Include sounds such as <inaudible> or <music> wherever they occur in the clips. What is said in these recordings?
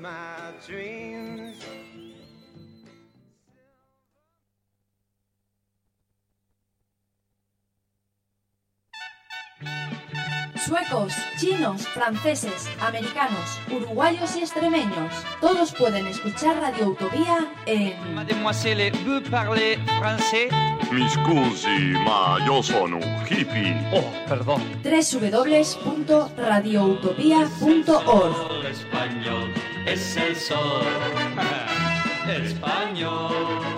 my dreams. Suecos, chinos, franceses, americanos, uruguayos y extremeños. Todos pueden escuchar Radio Utopía en Mademoiselle, vous parlez français Mi scusi, ma io sono un hippie. Oh, perdón. www.radioutopía.org. Es el sol. <laughs> Español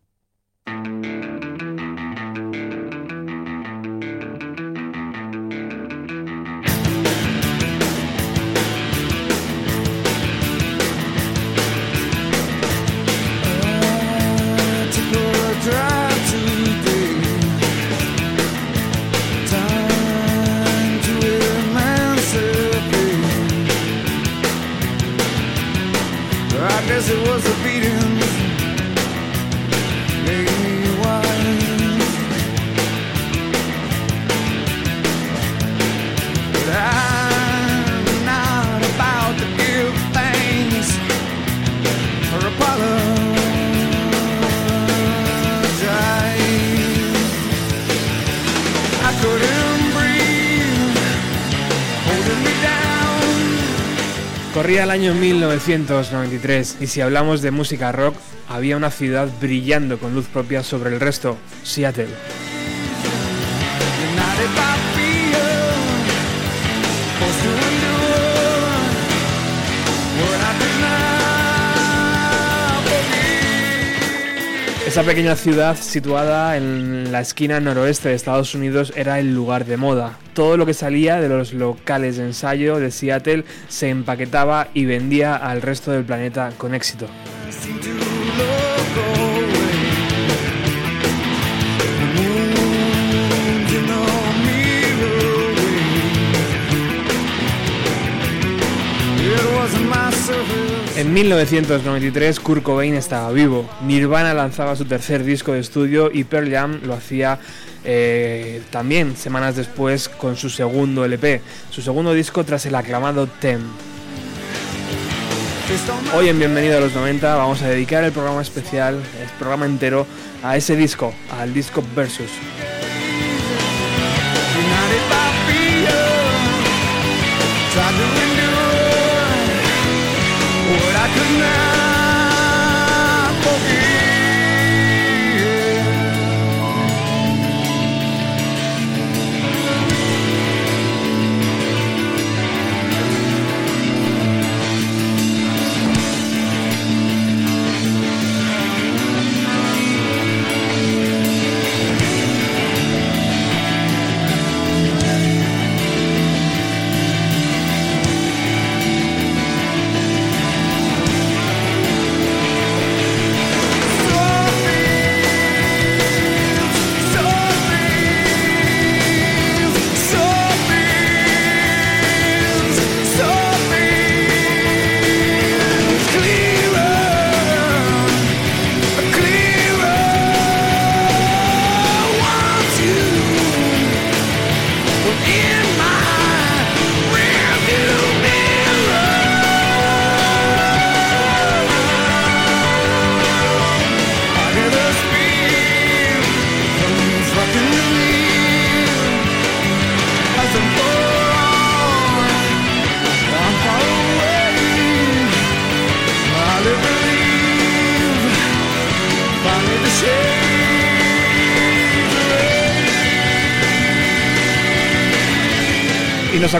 Corría el año 1993 y si hablamos de música rock, había una ciudad brillando con luz propia sobre el resto, Seattle. Esa pequeña ciudad situada en la esquina noroeste de Estados Unidos era el lugar de moda. Todo lo que salía de los locales de ensayo de Seattle se empaquetaba y vendía al resto del planeta con éxito. En 1993 Kurt Cobain estaba vivo, Nirvana lanzaba su tercer disco de estudio y Pearl Jam lo hacía eh, también semanas después con su segundo LP, su segundo disco tras el aclamado Tem. Hoy en Bienvenido a los 90 vamos a dedicar el programa especial, el programa entero, a ese disco, al disco Versus. What I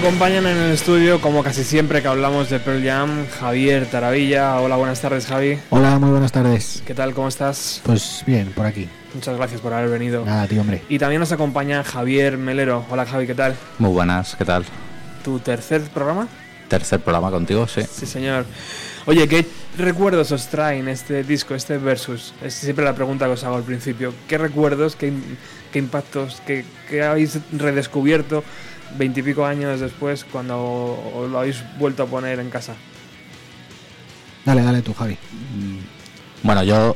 acompañan en el estudio, como casi siempre que hablamos de Pearl Jam, Javier Taravilla. Hola, buenas tardes, Javi. Hola, muy buenas tardes. ¿Qué tal? ¿Cómo estás? Pues bien, por aquí. Muchas gracias por haber venido. Nada, tío, hombre. Y también nos acompaña Javier Melero. Hola, Javi, ¿qué tal? Muy buenas, ¿qué tal? ¿Tu tercer programa? Tercer programa contigo, sí. Sí, señor. Oye, ¿qué recuerdos os traen este disco, este versus? Es siempre la pregunta que os hago al principio. ¿Qué recuerdos, qué, qué impactos, qué, qué habéis redescubierto veintipico años después cuando os lo habéis vuelto a poner en casa? Dale, dale tú, Javi. Bueno, yo.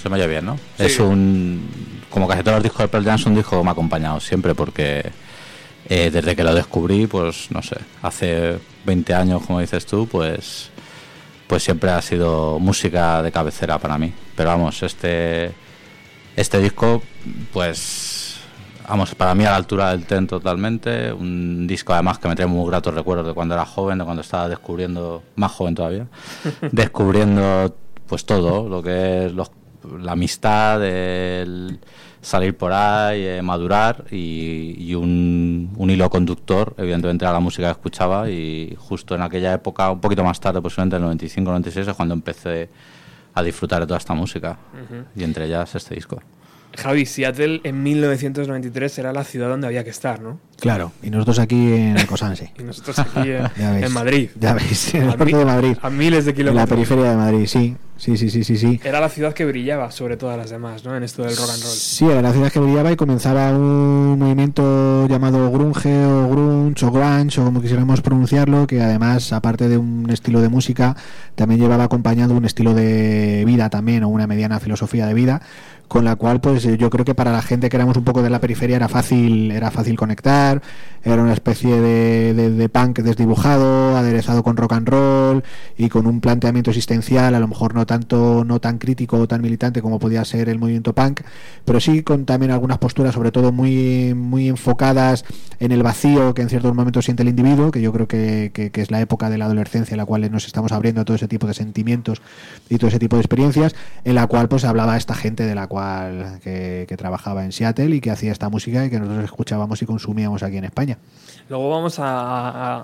Se me oye bien, ¿no? Sí. Es un. Como casi todos los discos de Pearl Jam, es un disco que me ha acompañado siempre porque. eh, desde que lo descubrí, pues no sé, hace 20 años, como dices tú, pues. Pues siempre ha sido música de cabecera para mí. Pero vamos, este. Este disco, pues. Vamos, para mí a la altura del Ten totalmente. Un disco además que me trae muy gratos recuerdos de cuando era joven, de cuando estaba descubriendo, más joven todavía, <laughs> descubriendo pues todo, lo que es los- la amistad, el salir por ahí, eh, madurar y, y un, un hilo conductor, evidentemente era la música que escuchaba y justo en aquella época, un poquito más tarde, posiblemente en el 95-96, es cuando empecé a disfrutar de toda esta música y entre ellas este disco. Javi, Seattle en 1993 era la ciudad donde había que estar, ¿no? Claro, y nosotros aquí en el Cosanse. <laughs> Y nosotros aquí en, <laughs> ves. en Madrid. Ya veis, en el norte de Madrid. A miles de En la kilómetros. periferia de Madrid, sí. Sí, sí, sí, sí, sí. Era la ciudad que brillaba sobre todas las demás, ¿no? En esto del rock and roll. Sí, era la ciudad que brillaba y comenzaba un movimiento llamado grunge o grunge o grunge o como quisiéramos pronunciarlo, que además, aparte de un estilo de música, también llevaba acompañado un estilo de vida también o una mediana filosofía de vida, con la cual pues eh, yo creo que para la gente que éramos un poco de la periferia era fácil, era fácil conectar, era una especie de, de- punk desdibujado, aderezado con rock and roll y con un planteamiento existencial, a lo mejor no tanto, no tan crítico o tan militante como podía ser el movimiento punk, pero sí con también algunas posturas, sobre todo muy, muy enfocadas en el vacío que en ciertos momentos siente el individuo, que yo creo que, que- que es la época de la adolescencia en la cual nos estamos abriendo a todo ese tipo de sentimientos y todo ese tipo de experiencias, en la cual pues hablaba esta gente de la cual que, trabajaba en Seattle y que hacía esta música y que nosotros escuchábamos y consumíamos aquí en España. Luego vamos a,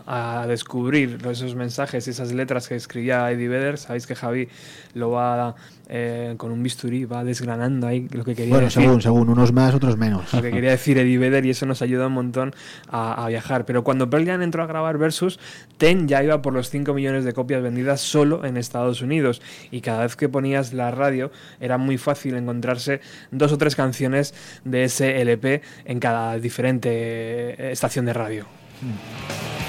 a- a descubrir esos mensajes y esas letras que escribía Eddie Vedder. Sabéis que Javi lo va eh, con un bisturí, va desgranando ahí lo que quería Bueno, decir. según, según, unos más, otros menos. Lo que quería decir Eddie Vedder y eso nos ayuda un montón a, a viajar. Pero cuando Pearl Jam entró a grabar Versus, Ten ya iba por los 5 millones de copias vendidas solo en Estados Unidos. Y cada vez que ponías la radio era muy fácil encontrarse dos o tres canciones de ese LP en cada diferente eh, estación de radio. rests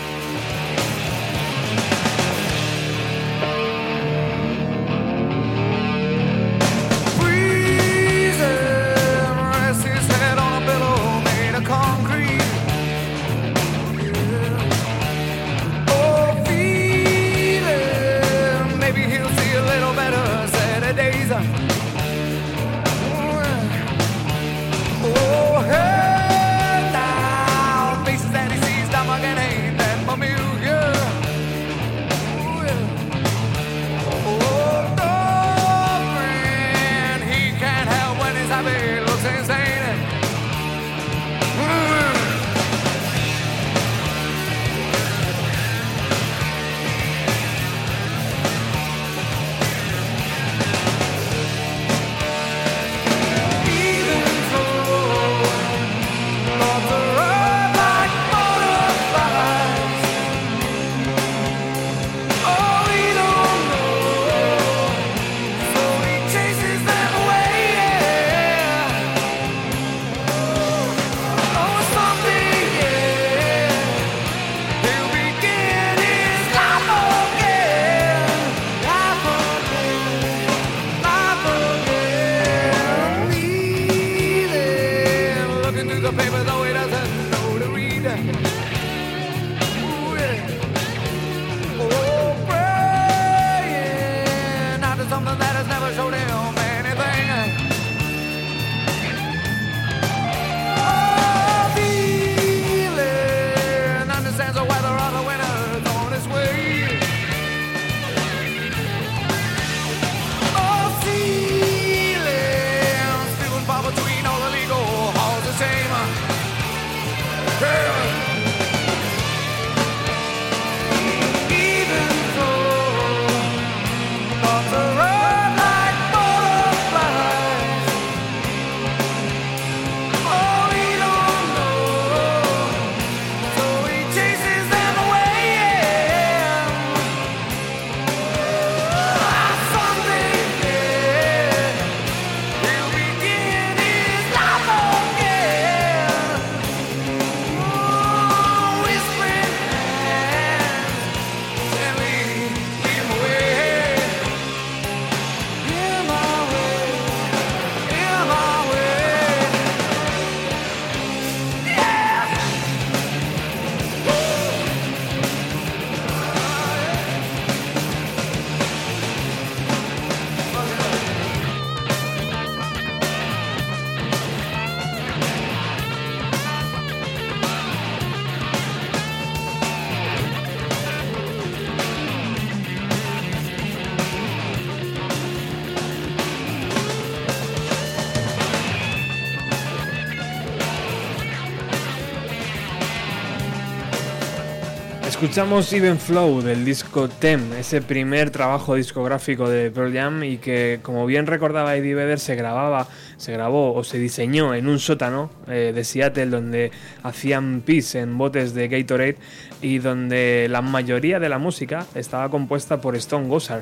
Escuchamos Even Flow del disco Tem, ese primer trabajo discográfico de Pearl Jam y que, como bien recordaba Eddie Vedder, se grababa, se grabó o se diseñó en un sótano eh, de Seattle donde hacían pis en botes de Gatorade y donde la mayoría de la música estaba compuesta por Stone Gossard.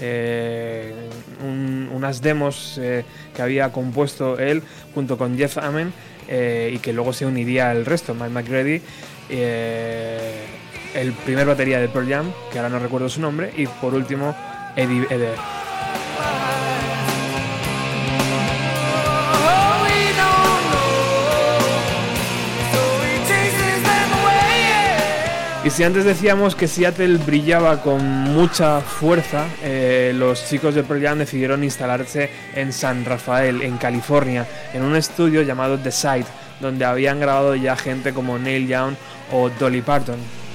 Eh, un- unas demos eh, que había compuesto él junto con Jeff Amen eh, y que luego se uniría el resto, Mike McGrady, el primer batería de Pearl Jam, que ahora no recuerdo su nombre, y por último Eddie Vedder. Y si antes decíamos que Seattle brillaba con mucha fuerza, eh, los chicos de Pearl Jam decidieron instalarse en San Rafael, en California, en un estudio llamado The Site, donde habían grabado ya gente como Neil Young o Dolly Parton.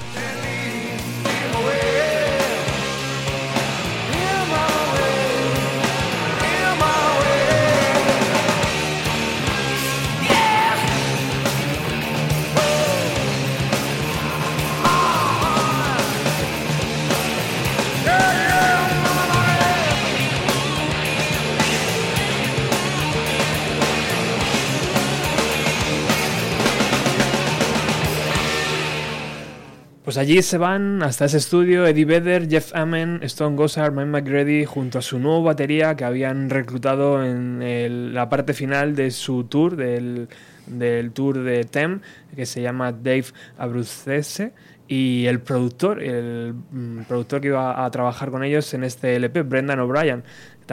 Allí se van hasta ese estudio Eddie Vedder, Jeff Amen, Stone Gossard, Mike McGrady junto a su nuevo batería que habían reclutado en el- la parte final de su tour, del, del tour de Tem, que se llama Dave Abruzzese. Y el productor, el mm, productor que iba a trabajar con ellos en este LP, Brendan O'Brien,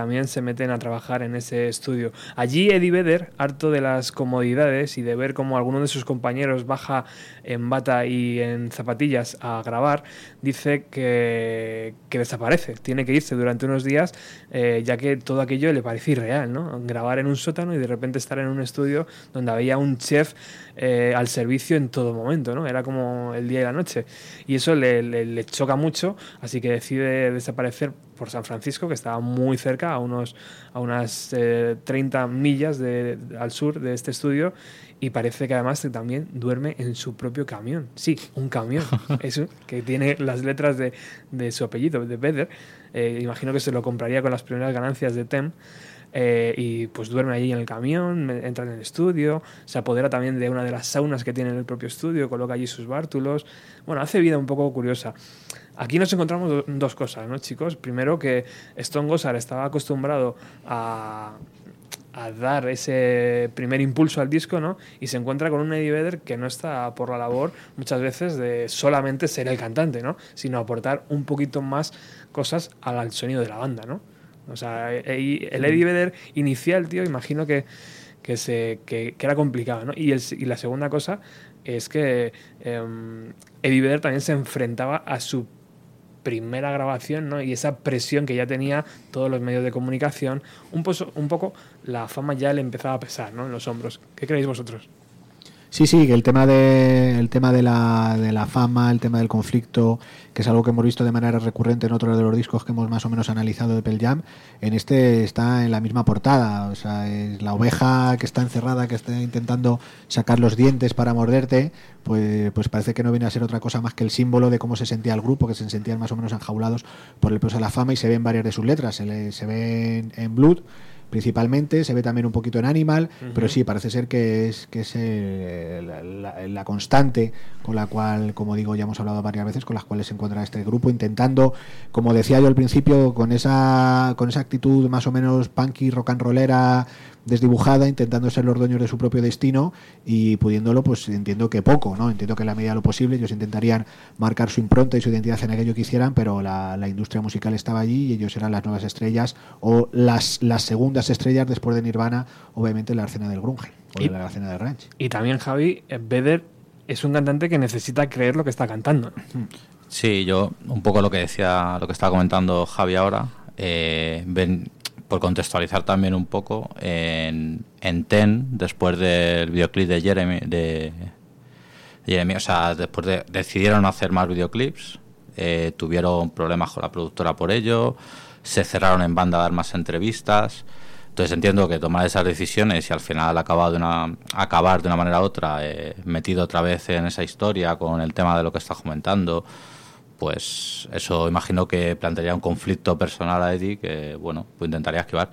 también se meten a trabajar en ese estudio. Allí Eddie Vedder, harto de las comodidades y de ver cómo alguno de sus compañeros baja en bata y en zapatillas a grabar, dice que, que desaparece, tiene que irse durante unos días, eh, ya que todo aquello le parece irreal, ¿no? Grabar en un sótano y de repente estar en un estudio donde había un chef eh, al servicio en todo momento, ¿no? Era como el día y la noche. Y eso le, le- le choca mucho, así que decide desaparecer por San Francisco, que estaba muy cerca, a, unos, a unas eh, 30 millas de- al sur de este estudio, y parece que además también duerme en su propio camión. Sí, un camión, <laughs> eso, que tiene las letras de, de su apellido, de Vedder. Eh, imagino que se lo compraría con las primeras ganancias de Tem. Eh, y pues duerme allí en el camión, entra en el estudio, se apodera también de una de las saunas que tiene en el propio estudio, coloca allí sus bártulos. Bueno, hace vida un poco curiosa. Aquí nos encontramos do- dos cosas, ¿no, chicos? Primero que Stone Gossard estaba acostumbrado a, a dar ese primer impulso al disco, ¿no? Y se encuentra con un Eddie Vedder que no está por la labor muchas veces de solamente ser el cantante, ¿no? Sino aportar un poquito más cosas al, al sonido de la banda, ¿no? O sea, el Eddie Vedder inicial, tío, imagino que, que, se, que, que era complicado, ¿no? Y, el- y la segunda cosa es que em, Eddie Vedder también se enfrentaba a su primera grabación, ¿no? Y esa presión que ya tenía todos los medios de comunicación, un, poso- un poco la fama ya le empezaba a pesar, ¿no? En los hombros. ¿Qué creéis vosotros? Sí, sí, que el tema de el tema de la, de la fama, el tema del conflicto, que es algo que hemos visto de manera recurrente en otro de los discos que hemos más o menos analizado de Pearl Jam, en este está en la misma portada, o sea, es la oveja que está encerrada, que está intentando sacar los dientes para morderte, pues, pues parece que no viene a ser otra cosa más que el símbolo de cómo se sentía el grupo, que se sentían más o menos enjaulados por el peso de la fama y se ven varias de sus letras, se, le- se ven en Blood, principalmente, se ve también un poquito en Animal, pero sí, parece ser que es, que es eh, la, la- la constante con la cual, como digo, ya hemos hablado varias veces, con las cuales se encuentra este grupo, intentando, como decía yo al principio, con esa, con esa actitud más o menos punky, rock and rollera, desdibujada, intentando ser los dueños de su propio destino y pudiéndolo, pues entiendo que poco, ¿no? Entiendo que en la medida de lo posible ellos intentarían marcar su impronta y su identidad en aquello que hicieran, pero la, la industria musical estaba allí y ellos eran las nuevas estrellas o las, las segundas estrellas después de Nirvana, obviamente en la escena del grunge o Y- de la escena del ranch. Y también Javi, eh, Vedder es un cantante que necesita creer lo que está cantando. Sí, yo un poco lo que decía, lo que estaba comentando Javi ahora, eh, ven- por contextualizar también un poco, en, en Ten, después del videoclip de Jeremy, de, Jeremy, o sea, después de, decidieron hacer más videoclips, eh, tuvieron problemas con la productora por ello, se cerraron en banda a dar más entrevistas, Entonces entiendo que tomar esas decisiones y al final acabar de una, acabar de una manera u otra eh, metido otra vez en esa historia con el tema de lo que estás comentando, pues eso imagino que plantearía un conflicto personal a Eddie que, bueno, pues intentaría esquivar.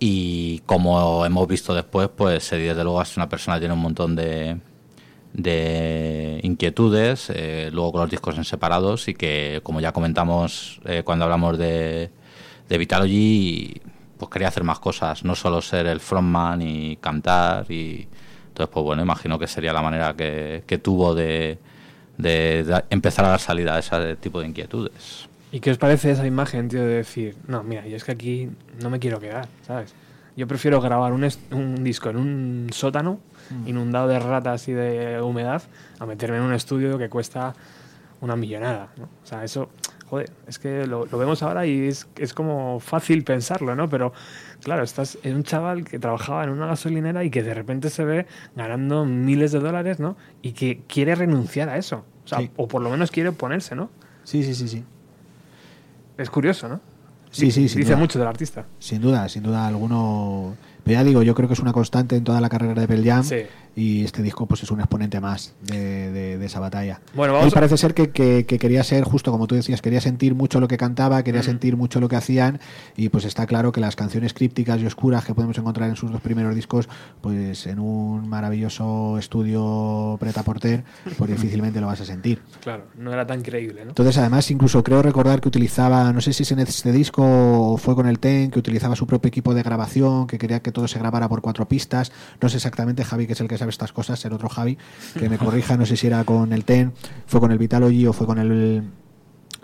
Y como hemos visto después, pues Eddie desde luego es una persona que tiene un montón de, de inquietudes, eh, luego con los discos en separados y que, como ya comentamos eh, cuando hablamos de, de Vitalogy, pues quería hacer más cosas, no solo ser el frontman y cantar y entonces pues bueno, imagino que sería la manera que, que tuvo de, de, de empezar a dar salida a ese tipo de inquietudes. ¿Y qué os parece esa imagen, tío, de decir, no, mira, yo es que aquí no me quiero quedar, ¿sabes? Yo prefiero grabar un, un disco en un sótano inundado de ratas y de humedad a meterme en un estudio que cuesta una millonada, ¿no? O sea, eso, joder, es que lo, lo vemos ahora y es, es como fácil pensarlo, ¿no? Pero claro, estás en un chaval que trabajaba en una gasolinera y que de repente se ve ganando miles de dólares, ¿no? Y que quiere renunciar a eso. O sea, Sí. o por lo menos quiere oponerse, ¿no? Sí, sí, sí, sí. Es curioso, ¿no? Sí, sí, sin Dice duda. mucho del artista. Sin duda, sin duda alguno. Pero ya digo, yo creo que es una constante en toda la carrera de Pearl Jam Sí. Y este disco pues es un exponente más de, de- de esa batalla. Bueno, Él vamos a- parece ser que, que- que quería ser, justo como tú decías, quería sentir mucho lo que cantaba, quería Mm. sentir mucho lo que hacían y pues está claro que las canciones crípticas y oscuras que podemos encontrar en sus dos primeros discos, pues en un maravilloso estudio Preta Porter, pues difícilmente lo vas a sentir. Claro, no era tan creíble, ¿no? Entonces, además, incluso creo recordar que utilizaba, no sé si es en este disco o fue con el TEN, que utilizaba su propio equipo de grabación, que quería que todo se grabara por cuatro pistas. No sé exactamente, Javi, que es el que estas cosas, el otro Javi, que me corrija, no sé si era con el TEN, fue con el Vitalogy o fue con el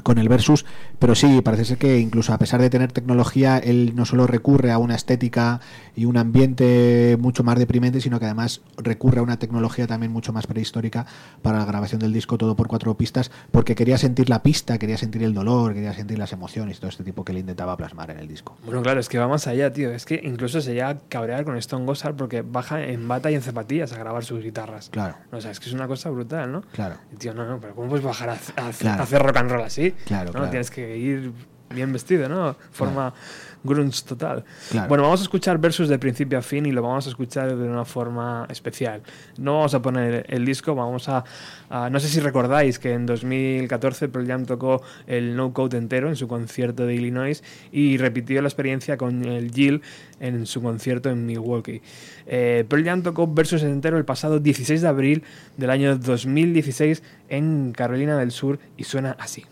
con el Versus, pero sí, parece ser que incluso a pesar de tener tecnología, él no solo recurre a una estética y un ambiente mucho más deprimente, sino que además recurre a una tecnología también mucho más prehistórica para la grabación del disco, todo por cuatro pistas, porque quería sentir la pista, quería sentir el dolor, quería sentir las emociones y todo este tipo que le intentaba plasmar en el disco. Bueno, claro, es que va más allá, tío. Es que incluso se llega a cabrear con Stone Gossard porque baja en bata y en zapatillas a grabar sus guitarras. Claro. O sea, es que es una cosa brutal, ¿no? Claro. Tío, no, no, pero ¿cómo puedes bajar a, a- Claro. a hacer rock and roll así? Claro, ¿no? claro. Tienes que ir bien vestido, ¿no? Forma grunge total. Claro. Bueno, vamos a escuchar versus de principio a fin y lo vamos a escuchar de una forma especial. No vamos a poner el disco, vamos a... a- no sé si recordáis que en 2014 Pearl Jam tocó el No Code entero en su concierto de Illinois y repitió la experiencia con el Jill en su concierto en Milwaukee. Eh, Pearl Jam tocó versus entero el pasado 16 de abril del año 2016 en Carolina del Sur y suena así.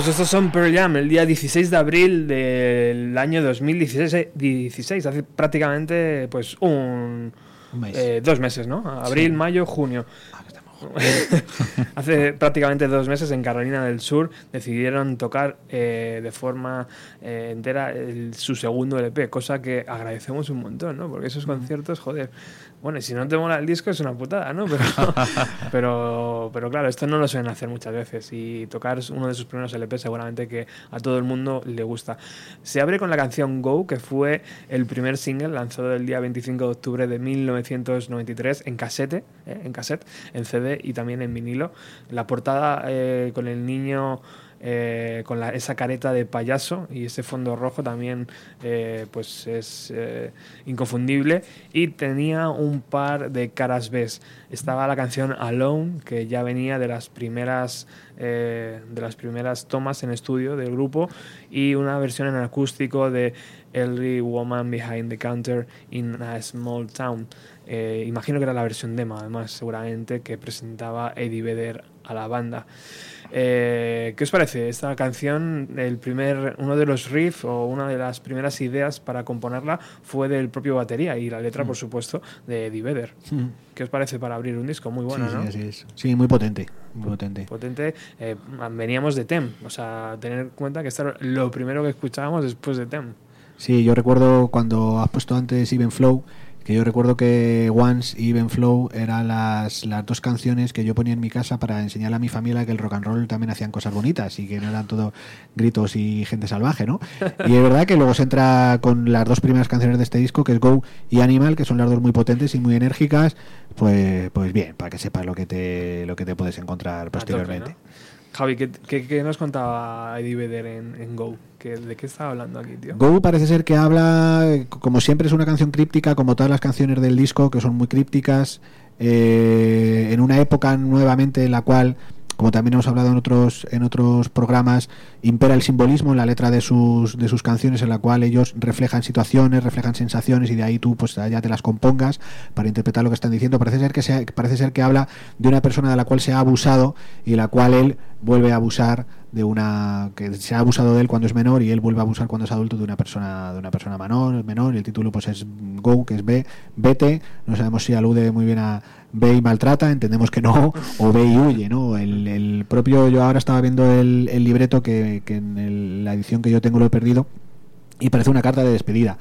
Pues estos son Pearl Jam, el día 16 de abril del año 2016, eh, 16, hace prácticamente pues un... Un mes. eh, dos meses, ¿no? Abril, Sí. mayo, junio. <laughs> Hace prácticamente dos meses en Carolina del Sur decidieron tocar eh, de forma eh, entera el- su segundo LP, cosa que agradecemos un montón, ¿no? Porque esos conciertos, joder, bueno, y si no te mola el disco es una putada, ¿no? Pero, <laughs> pero, pero claro, esto no lo suelen hacer muchas veces y tocar uno de sus primeros LP seguramente que a todo el mundo le gusta. Se abre con la canción Go, que fue el primer single lanzado el día 25 de octubre de 1993 en casete, ¿eh? en cassette, en CD y también en vinilo. La portada eh, con el niño eh, con esa careta de payaso y ese fondo rojo también eh, pues es inconfundible y tenía un par de caras B. Estaba la canción Alone que ya venía de las primeras de las primeras tomas en estudio del grupo y una versión en acústico de Every Woman Behind the Counter in a Small Town. Eh, imagino que era la versión demo, además, seguramente, que presentaba Eddie Vedder a la banda. Eh, ¿Qué os parece esta canción? El primer, uno de los riffs o una de las primeras ideas para componerla fue del propio batería y la letra, por supuesto, de Eddie Vedder. Mm. ¿Qué os parece para abrir un disco? Muy bueno, sí, ¿no? sí, así es. Sí, muy potente. Muy potente. potente. Eh, veníamos de Tem, o sea, tener en cuenta que esto era lo primero que escuchábamos después de Tem. Sí, yo recuerdo cuando has puesto antes Even Flow, que yo recuerdo que Once y Even Flow eran las, las dos canciones que yo ponía en mi casa para enseñarle a mi familia que el rock and roll también hacían cosas bonitas y que no eran todo gritos y gente salvaje, ¿no? <laughs> Y es verdad que luego se entra con las dos primeras canciones de este disco, que es Go y Animal, que son las dos muy potentes y muy enérgicas, pues, pues bien, para que sepas lo que te, lo que te puedes encontrar posteriormente. Javi, ¿qué, qué, qué nos contaba Eddie Vedder en, en Go? ¿Qué- ¿De qué estaba hablando aquí, tío? Go parece ser que habla, como siempre es una canción críptica, como todas las canciones del disco, que son muy crípticas, eh, en una época nuevamente en la cual, como también hemos hablado en otros, en otros programas, impera el simbolismo en la letra de sus, de sus canciones, en la cual ellos reflejan situaciones, reflejan sensaciones y de ahí tú pues ya te las compongas para interpretar lo que están diciendo. Parece ser que, parece ser que habla de una persona de la cual se ha abusado y la cual él vuelve a abusar de una que se ha abusado de él cuando es menor y él vuelve a abusar cuando es adulto de una persona de una persona menor menor y el título pues es Go que es B vete no sabemos si alude muy bien a ve y maltrata entendemos que no o ve y huye no el, el propio yo ahora estaba viendo el, el libreto que, que en el- la edición que yo tengo lo he perdido y parece una carta de despedida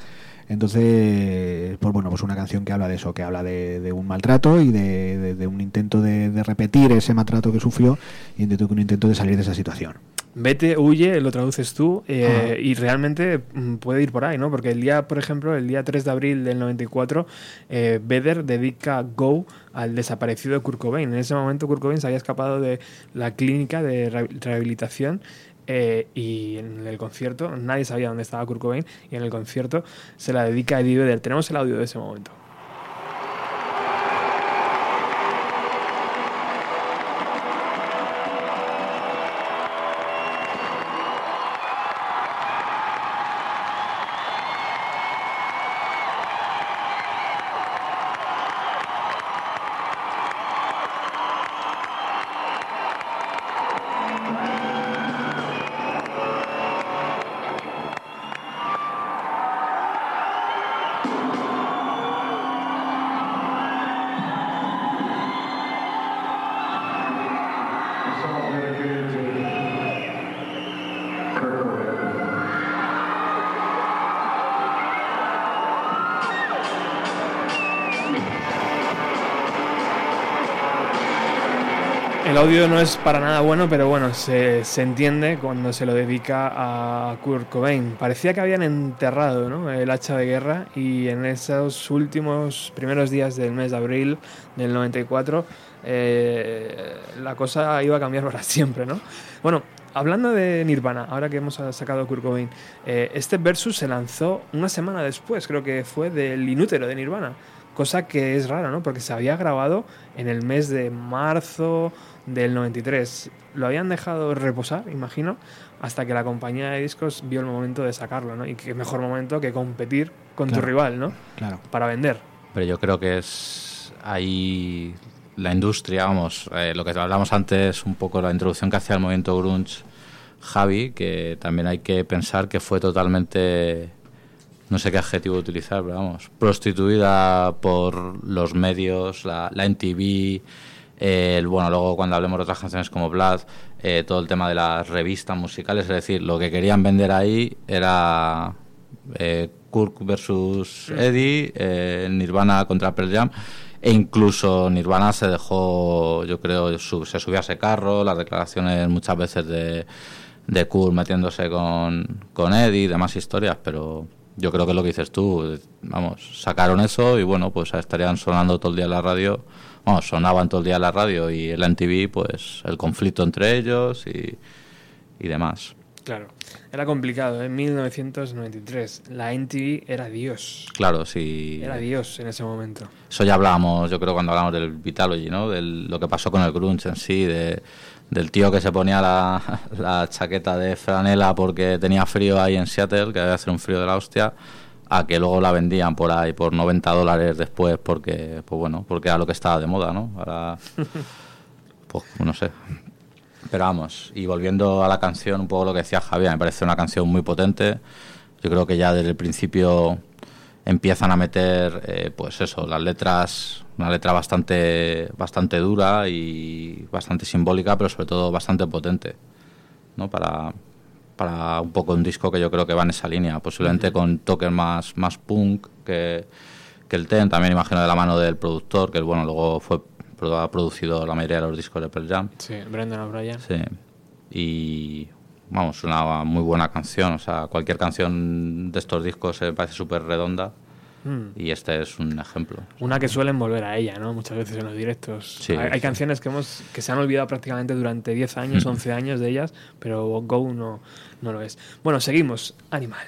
entonces, pues bueno, pues una canción que habla de eso, que habla de, de un maltrato y de, de- de un intento de, de repetir ese maltrato que sufrió y de un intento de salir de esa situación. Vete, huye, lo traduces tú eh, y realmente mm, puede ir por ahí, ¿no? Porque el día, por ejemplo, el día 3 de abril del 94, eh, Vedder dedica Go al desaparecido Kurt Cobain. En ese momento Kurt Cobain se había escapado de la clínica de re- rehabilitación eh, y en el concierto, nadie sabía dónde estaba Kurt Cobain y en el concierto se la dedica a Eddie Vedder. Tenemos el audio de ese momento. Audio no es para nada bueno, pero bueno, se, se entiende cuando se lo dedica a Kurt Cobain. Parecía que habían enterrado ¿no? el hacha de guerra y en esos últimos primeros días del mes de abril del 94 eh, la cosa iba a cambiar <laughs> para siempre. ¿no? Bueno, hablando de Nirvana, ahora que hemos sacado Kurt Cobain, eh, este versus se lanzó una semana después, creo que fue del inútero de Nirvana. Cosa que es rara, ¿no? Porque se había grabado en el mes de marzo del 93. Lo habían dejado reposar, imagino, hasta que la compañía de discos vio el momento de sacarlo, ¿no? Y qué mejor momento que competir con Claro. tu rival, ¿no? Claro. Para vender. Pero yo creo que es ahí la industria, vamos, eh, lo que hablamos antes, un poco la introducción que hacía el movimiento grunge Javi, que también hay que pensar que fue totalmente, no sé qué adjetivo utilizar, pero vamos, prostituida por los medios, la, la NTV, eh, el, bueno, luego cuando hablemos de otras canciones como Blood, eh, todo el tema de las revistas musicales, es decir, lo que querían vender ahí era eh, Kurt versus Eddie, eh, Nirvana contra Pearl Jam, e incluso Nirvana se dejó, yo creo, su- se subió a ese carro, las declaraciones muchas veces de, de Kurt metiéndose con, con Eddie y demás historias, pero yo creo que es lo que dices tú, vamos, sacaron eso y bueno, pues estarían sonando todo el día en la radio, vamos, sonaban todo el día en la radio y en la MTV, pues el conflicto entre ellos y, y demás. Claro. Era complicado, ¿eh? en 1993. La NTV era Dios. Claro, sí. Era Dios en ese momento. Eso ya hablábamos, yo creo, cuando hablamos del Vitalogy, ¿no? De lo que pasó con el grunge en sí, de, del tío que se ponía la, <laughs> la chaqueta de franela porque tenía frío ahí en Seattle, que había hacer un frío de la hostia, a que luego la vendían por ahí por 90 dólares después porque, pues bueno, porque era lo que estaba de moda, ¿no? Ahora, <laughs> pues no sé. Pero vamos, y volviendo a la canción, un poco lo que decía Javier, me parece una canción muy potente. Yo creo que ya desde el principio empiezan a meter, eh, pues eso, las letras, una letra bastante, bastante dura y bastante simbólica, pero sobre todo bastante potente, ¿no? Para, para un poco un disco que yo creo que va en esa línea, posiblemente con toques más, más punk que, que el Ten, también imagino de la mano del productor, que bueno, luego fue ha producido la mayoría de los discos de Pearl Jam. Sí, Brendan O'Brien. Sí. Y vamos, una muy buena canción. O sea, cualquier canción de estos discos me parece súper redonda. Mm. Y este es un ejemplo. Una que suelen volver a ella, ¿no? Muchas veces en los directos. Sí, hay, hay sí. canciones que hemos que se han olvidado prácticamente durante 10 años, 11 años de ellas, pero Go no, no lo es. Bueno, seguimos. Animal.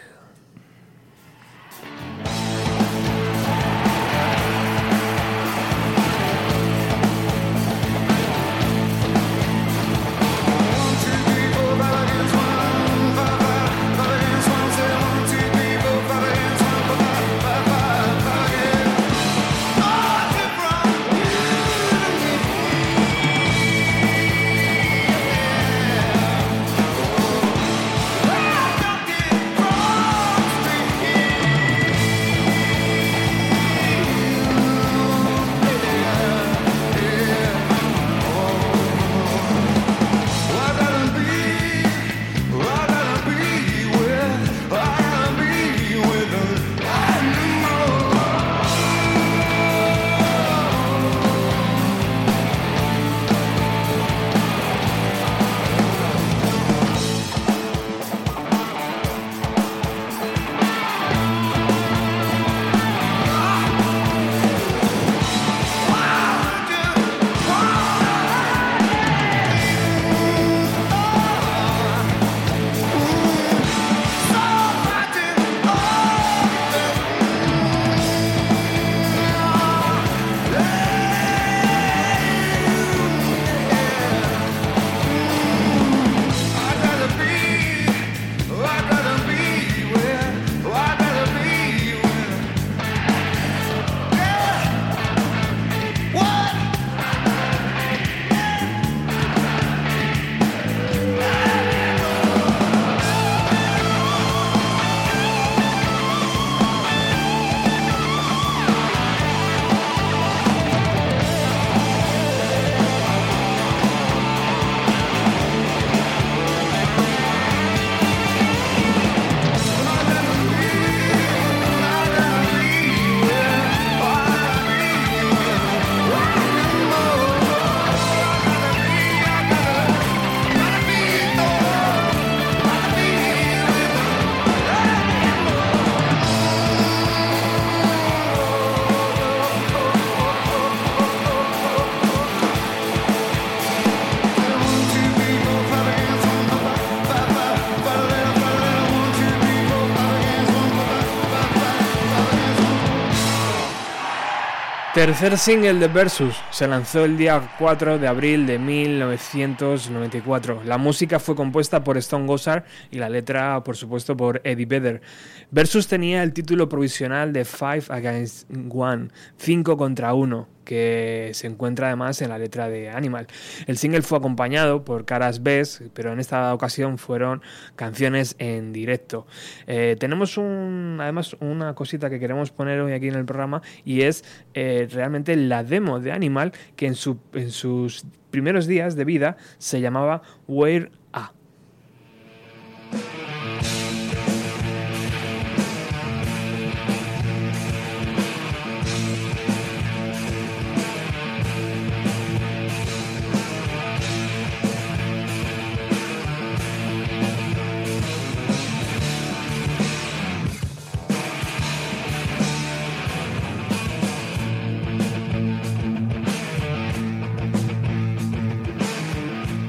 Tercer single de Versus se lanzó el día 4 de abril de 1994. La música fue compuesta por Stone Gossard y la letra, por supuesto, por Eddie Vedder. Versus tenía el título provisional de Five Against One, 5 contra 1, que se encuentra además en la letra de Animal. El single fue acompañado por caras B, pero en esta ocasión fueron canciones en directo. Eh, tenemos además una cosita que queremos poner hoy aquí en el programa y es eh, realmente la demo de Animal que en, en sus primeros días de vida se llamaba Where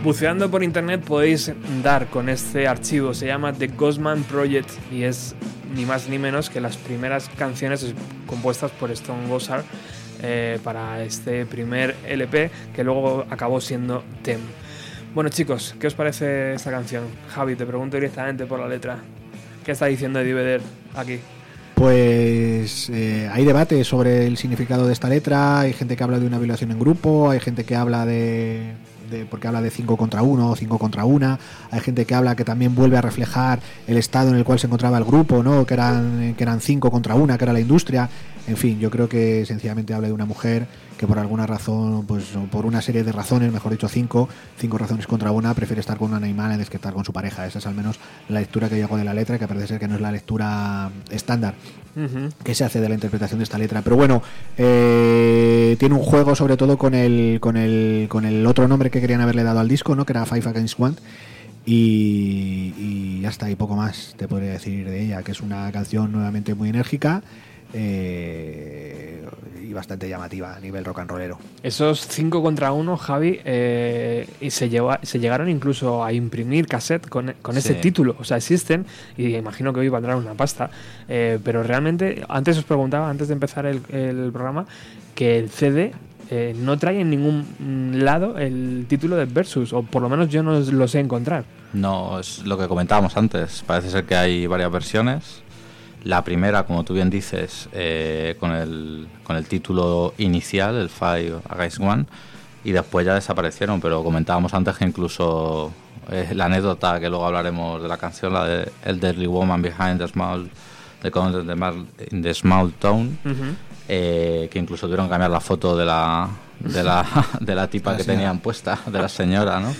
Buceando por internet podéis dar con este archivo, se llama The Ghostman Project y es ni más ni menos que las primeras canciones compuestas por Stone Gossard eh, para este primer LP que luego acabó siendo Tem. Bueno chicos, ¿qué os parece esta canción? Javi, te pregunto directamente por la letra. ¿Qué está diciendo Eddie aquí? Pues eh, hay debate sobre el significado de esta letra, hay gente que habla de una violación en grupo, hay gente que habla de, porque habla de 5 contra 1 o 5 contra 1, hay gente que habla que también vuelve a reflejar el estado en el cual se encontraba el grupo, ¿no? que eran que eran 5 contra 1, que era la industria, en fin, yo creo que sencillamente habla de una mujer que por alguna razón, pues o por una serie de razones, mejor dicho cinco, cinco razones contra una, prefiere estar con un animal antes que estar con su pareja. Esa es al menos la lectura que yo hago de la letra, que parece ser que no es la lectura estándar que se hace de la interpretación de esta letra. Pero bueno, eh, tiene un juego sobre todo con el, con el con el otro nombre que querían haberle dado al disco, ¿no? Que era Five Against One. Y, y ya está, y poco más te podría decir de ella, que es una canción nuevamente muy enérgica eh, y bastante llamativa a nivel rock and rollero. Esos 5 contra 1, Javi, eh, y se, lleva- se llegaron incluso a imprimir cassette con, con ese título. O sea, existen y imagino que hoy valdrán una pasta. Eh, pero realmente, antes os preguntaba, antes de empezar el, el programa, que el CD eh, no trae en ningún lado el título de Versus, o por lo menos yo no lo sé encontrar. No, es lo que comentábamos antes. Parece ser que hay varias versiones. La primera, como tú bien dices, eh, con, el, con el título inicial, el Five Against One, y después ya desaparecieron. Pero comentábamos antes que incluso eh, la anécdota, que luego hablaremos de la canción, la de Elderly Woman Behind the Small, the in the Small Town, eh, que incluso tuvieron que cambiar la foto de la, de la, <laughs> de la tipa La que señora. tenían puesta, de la señora, ¿no?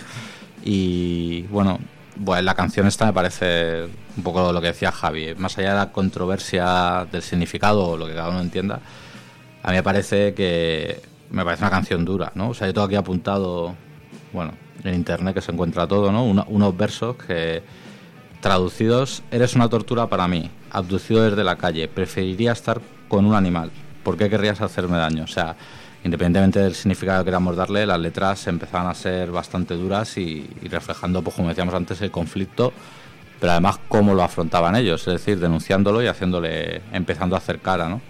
Y bueno, pues la canción esta me parece un poco lo que decía Javi, más allá de la controversia del significado o lo que cada uno entienda, a mí me parece que me parece una canción dura, ¿no? O sea, yo tengo aquí apuntado, bueno, en internet que se encuentra todo, ¿no? Una- unos versos que traducidos, eres una tortura para mí, abducido desde la calle, preferiría estar con un animal, ¿por qué querrías hacerme daño? O sea, independientemente del significado que queramos darle, las letras empezaban a ser bastante duras y, y reflejando, pues como decíamos antes, el conflicto, pero además cómo lo afrontaban ellos, es decir, denunciándolo y haciéndole, empezando a hacer cara, ¿no?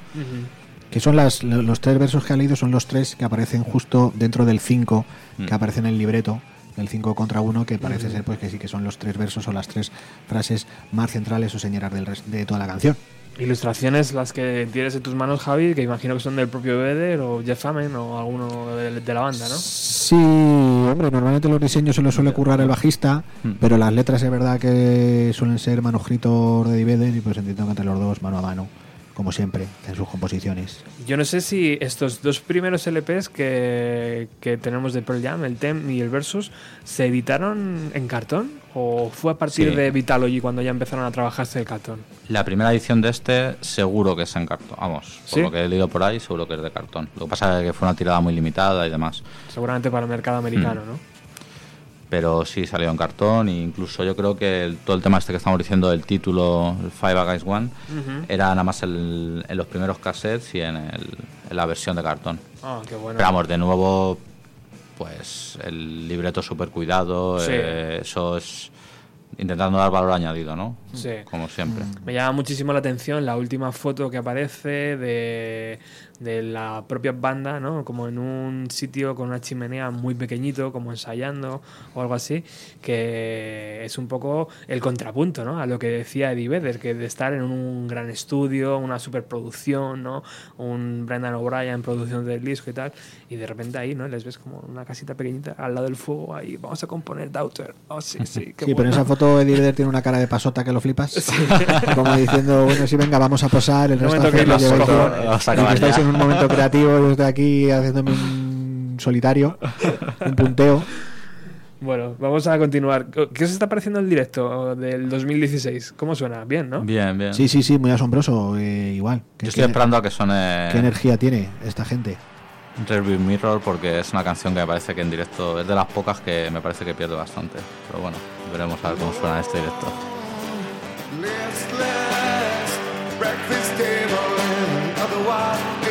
Que son las, lo- los tres versos que ha leído, son los tres que aparecen justo dentro del 5 Mm. que aparecen en el libreto, el 5 contra 1, que parece ser pues que sí que son los tres versos o las tres frases más centrales o del res- de toda la canción. Ilustraciones las que tienes en tus manos, Javi, que imagino que son del propio Vedder o Jeff Amen o alguno de, de la banda, ¿no? Sí, hombre, normalmente los diseños se los suele currar el bajista, Mm. pero las letras es verdad que suelen ser manuscritos de Diveden y pues entiendo que entre los dos, mano a mano, como siempre, en sus composiciones. Yo no sé si estos dos primeros LPs que, que tenemos de Pearl Jam, el Tem y el Versus, se editaron en cartón o fue a partir Sí. de Vitalogy cuando ya empezaron a trabajarse el cartón. La primera edición de este seguro que es en cartón, vamos, por ¿Sí? lo que he leído por ahí, seguro que es de cartón. Lo que pasa es que fue una tirada muy limitada y demás. Seguramente para el mercado americano, Mm. ¿no? pero sí salió en cartón e incluso yo creo que el- todo el tema este que estamos diciendo del título el Five Against One era nada más el- en los primeros cassettes y en, el- en la versión de cartón Ah, qué bueno. pero vamos de nuevo pues el libreto súper cuidado Sí. eh, eso es intentando dar valor añadido ¿no? Sí. como siempre. Me llama muchísimo la atención la última foto que aparece de, de la propia banda, ¿no? Como en un sitio con una chimenea muy pequeñito, como ensayando o algo así, que es un poco el contrapunto, ¿no? A lo que decía Eddie Vedder, que de estar en un gran estudio, una superproducción, ¿no? Un Brendan O'Brien en producción del disco y tal, y de repente ahí, ¿no? Les ves como una casita pequeñita al lado del fuego, ahí vamos a componer Daughter. Oh, sí, sí, <laughs> qué Sí, pero en esa foto Eddie Vedder tiene una cara de pasota que lo flipas. <laughs> Como diciendo, bueno, sí, venga, vamos a posar, el resto los lleváis Y que acabar estáis en un momento creativo, yo estoy aquí haciéndome un solitario, un punteo. Bueno, vamos a continuar. ¿Qué os está pareciendo el directo del 2016? ¿Cómo suena? Bien, ¿no? Bien, bien. Sí, sí, sí, muy asombroso, eh, igual. Yo ¿Qué, estoy esperando a que suene ¿Qué energía tiene esta gente? Rearview Mirror porque es una canción que me parece que en directo es de las pocas que me parece que pierde bastante. Pero bueno, veremos a ver cómo suena en este directo. Listless breakfast table in an otherwise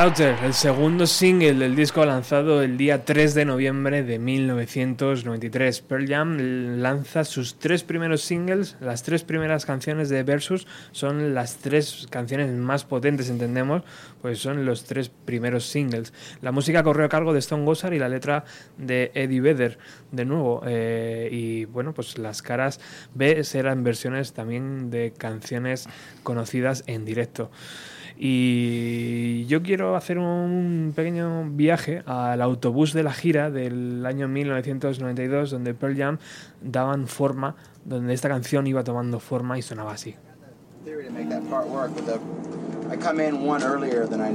Daughter, el segundo single del disco lanzado el día 3 de noviembre de 1993. Pearl Jam lanza sus tres primeros singles, las tres primeras canciones de Versus son las tres canciones más potentes, entendemos, pues son los tres primeros singles. La música corrió a cargo de Stone Gossard y la letra de Eddie Vedder, de nuevo. eh, y bueno, pues las caras B eran versiones también de canciones conocidas en directo. Y yo quiero hacer un pequeño viaje al autobús de la gira del año 1992, donde Pearl Jam daban forma, donde esta canción iba tomando forma y sonaba así. I I.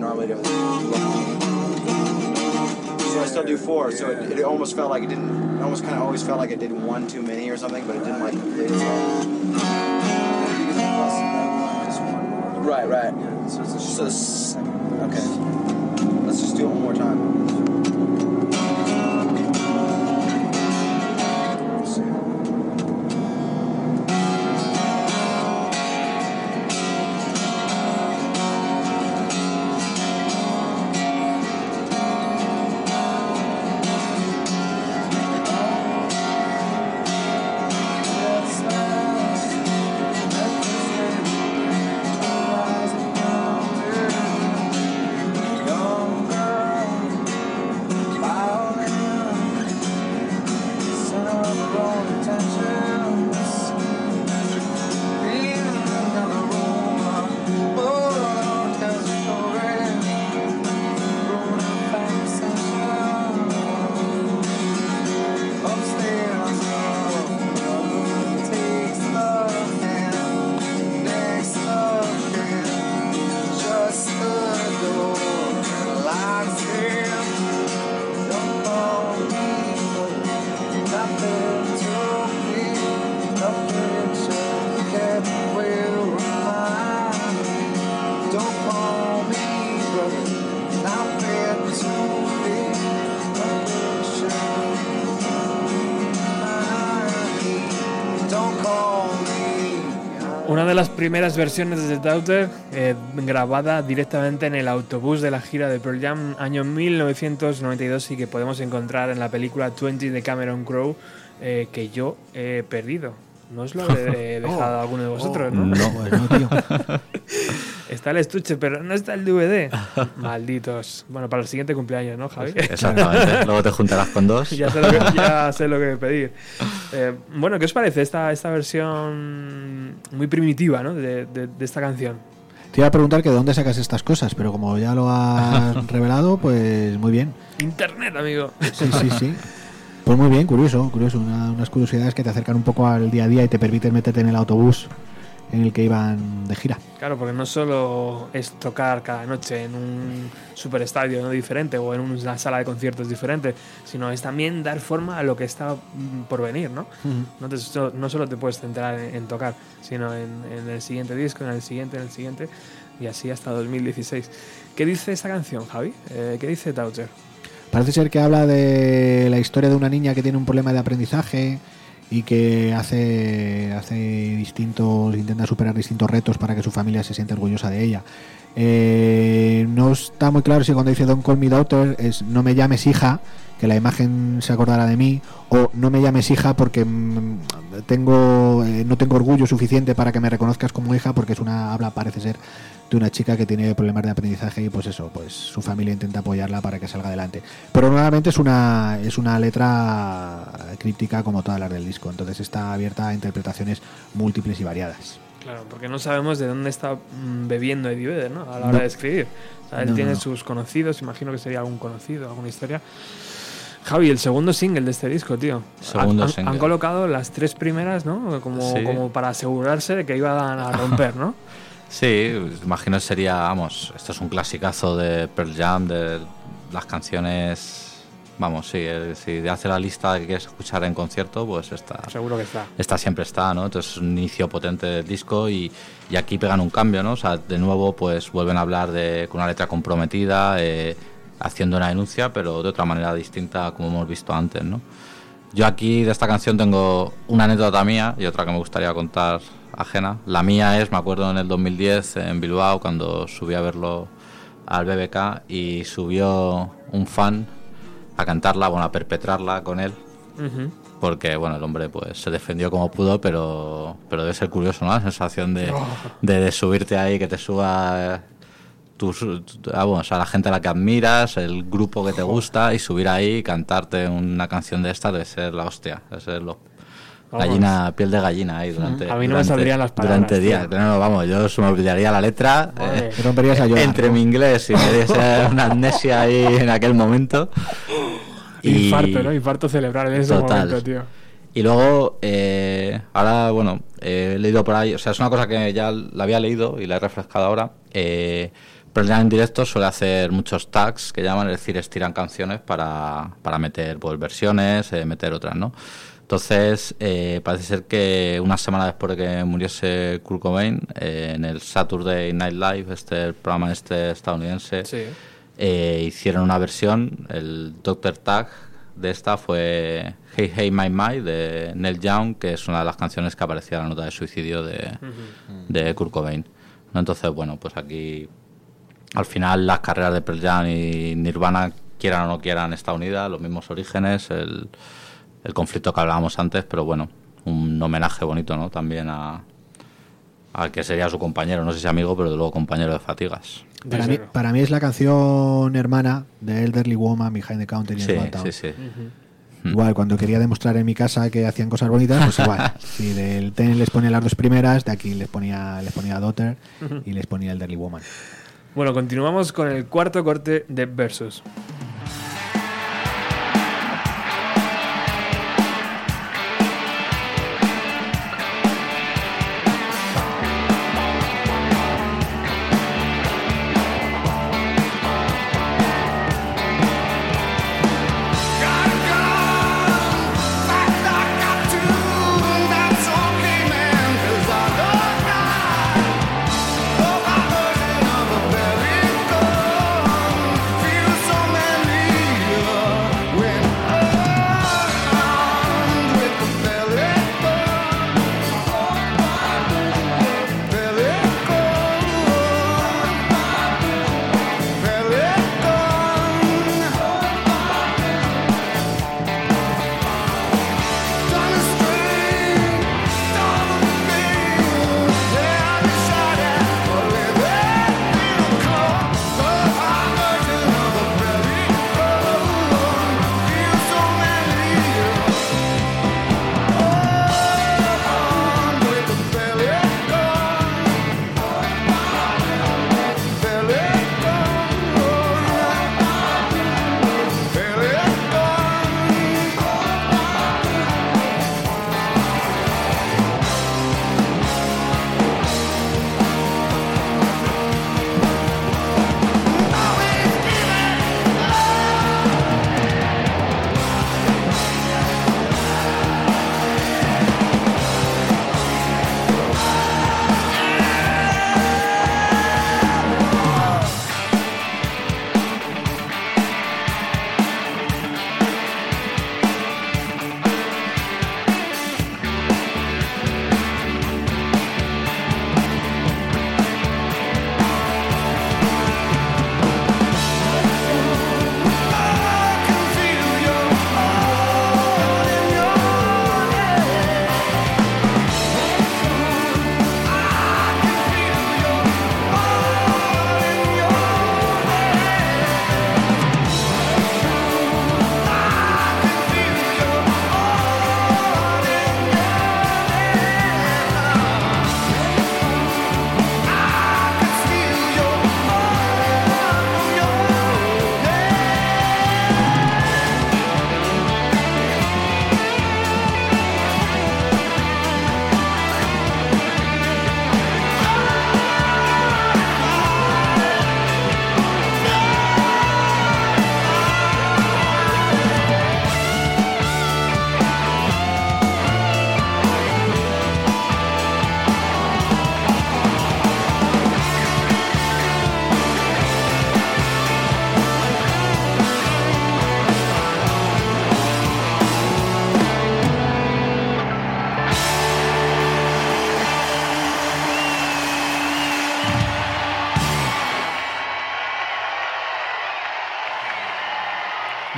So I still do four, so it, it almost felt like it didn't, it almost kind of always felt like it did one too many or something, but it didn't like complete itself. Right, right. So, just- so it's- okay. Let's just do it one more time. Primeras versiones de Daughter eh, grabada directamente en el autobús de la gira de Pearl Jam año 1992 y que podemos encontrar en la película 20 de Cameron Crowe eh, que yo he perdido. No os lo he <laughs> dejado a alguno de vosotros, ¿no? No. Bueno, tío. <laughs> Está el estuche, pero no está el DVD. <laughs> Malditos. Bueno, para el siguiente cumpleaños, ¿no, Javi? Exactamente. <laughs> Luego te juntarás con dos. ya, sé lo que, ya <laughs> sé lo que pedir. Eh, bueno, ¿qué os parece esta, esta versión muy primitiva ¿no? de, de- de esta canción? Te iba a preguntar que de dónde sacas estas cosas, pero como ya lo has revelado, pues muy bien. Internet, amigo. Sí, sí, sí. Pues muy bien, curioso, curioso. Una- unas curiosidades que te acercan un poco al día a día y te permiten meterte en el autobús en el que iban de gira. Claro, porque no solo es tocar cada noche en un superestadio ¿no? diferente o en una sala de conciertos diferente, sino es también dar forma a lo que está mm, por venir, ¿no? no, te- no solo te puedes centrar en, en tocar, sino en, en el siguiente disco, en el siguiente, en el siguiente, y así hasta 2016. ¿Qué dice esta canción, Javi? Eh, ¿Qué dice Daughter? Parece ser que habla de la historia de una niña que tiene un problema de aprendizaje y que hace, hace distintos, intenta superar distintos retos para que su familia se sienta orgullosa de ella. Eh, no está muy claro si cuando dice Don't call me daughter es no me llames hija, que la imagen se acordará de mí, o no me llames hija porque mm, tengo eh, no tengo orgullo suficiente para que me reconozcas como hija, porque es una habla parece ser de una chica que tiene problemas de aprendizaje y pues eso, pues su familia intenta apoyarla para que salga adelante. Pero nuevamente es una es una letra críptica como todas las del disco, entonces está abierta a interpretaciones múltiples y variadas. Claro, porque no sabemos de dónde está mm, bebiendo Eddie Vedder, ¿no? A la hora No. de escribir. O sea, él No, tiene no. sus conocidos, imagino que sería algún conocido, alguna historia. Javi, el segundo single de este disco, tío. Segundo han, han- single. han colocado las tres primeras, ¿no? Como, Sí. como para asegurarse de que iban a romper, ¿no? <laughs> Sí, imagino que sería, vamos, esto es un clasicazo de Pearl Jam, de las canciones. Vamos, sí, eh, si hace la lista que quieres escuchar en concierto, pues esta, Seguro que está. esta siempre está, ¿no? Entonces es un inicio potente del disco y, y aquí pegan un cambio, ¿no? O sea, de nuevo, pues vuelven a hablar de, con una letra comprometida, eh, haciendo una denuncia, pero de otra manera distinta, como hemos visto antes, ¿no? Yo aquí de esta canción tengo una anécdota mía y otra que me gustaría contar ajena. La mía es, me acuerdo en el 2010 en Bilbao cuando subí a verlo al BBK y subió un fan a cantarla, bueno, a perpetrarla con él porque bueno el hombre pues se defendió como pudo pero pero debe ser curioso no la sensación de, Oh. de, de subirte ahí que te suba tus tu- ah, bueno, o sea, la gente a la que admiras el grupo que te gusta y subir ahí y cantarte una canción de esta debe ser la hostia debe ser lo Vamos. Gallina, piel de gallina ahí durante. A mí no me saldrían las palabras, Durante tío. días. No, no, vamos, yo se me olvidaría la letra. Eh, romperías a llorar, entre ¿no? mi inglés y me diese <laughs> una amnesia ahí en aquel momento. <gasps> Y- Infarto, ¿no? Infarto cerebral en ese Total. momento, tío. Y luego, eh, ahora, bueno, eh, he leído por ahí, o sea, es una cosa que ya la había leído y la he refrescado ahora. Eh, Jam en directo suele hacer muchos tags que llaman, es decir, estiran canciones para, para meter pues, versiones, eh, meter otras, ¿no? Entonces, eh, parece ser que una semana después de que muriese Kurt Cobain, eh, en el Saturday Night Live, este el programa este estadounidense, Sí. eh, hicieron una versión, el Doctor Tag de esta fue Hey Hey My My de Neil Young, que es una de las canciones que aparecía en la nota de suicidio de, de Kurt Cobain. ¿no? Entonces, bueno, pues aquí al final las carreras de Pearl Jam y Nirvana, quieran o no quieran, están unidas, los mismos orígenes, el, el conflicto que hablábamos antes, pero bueno, un homenaje bonito, ¿no? También a al que sería su compañero, no sé si amigo, pero de luego compañero de fatigas. Para mí, para mí es la canción hermana de Elderly Woman, Behind the Counter y Sí, sí, sí. Igual, cuando quería demostrar en mi casa que hacían cosas bonitas, pues igual. <laughs> si del Ten les ponía las dos primeras, de aquí les ponía, les ponía Daughter y les ponía Elderly Woman. Bueno, continuamos con el cuarto corte de Versus.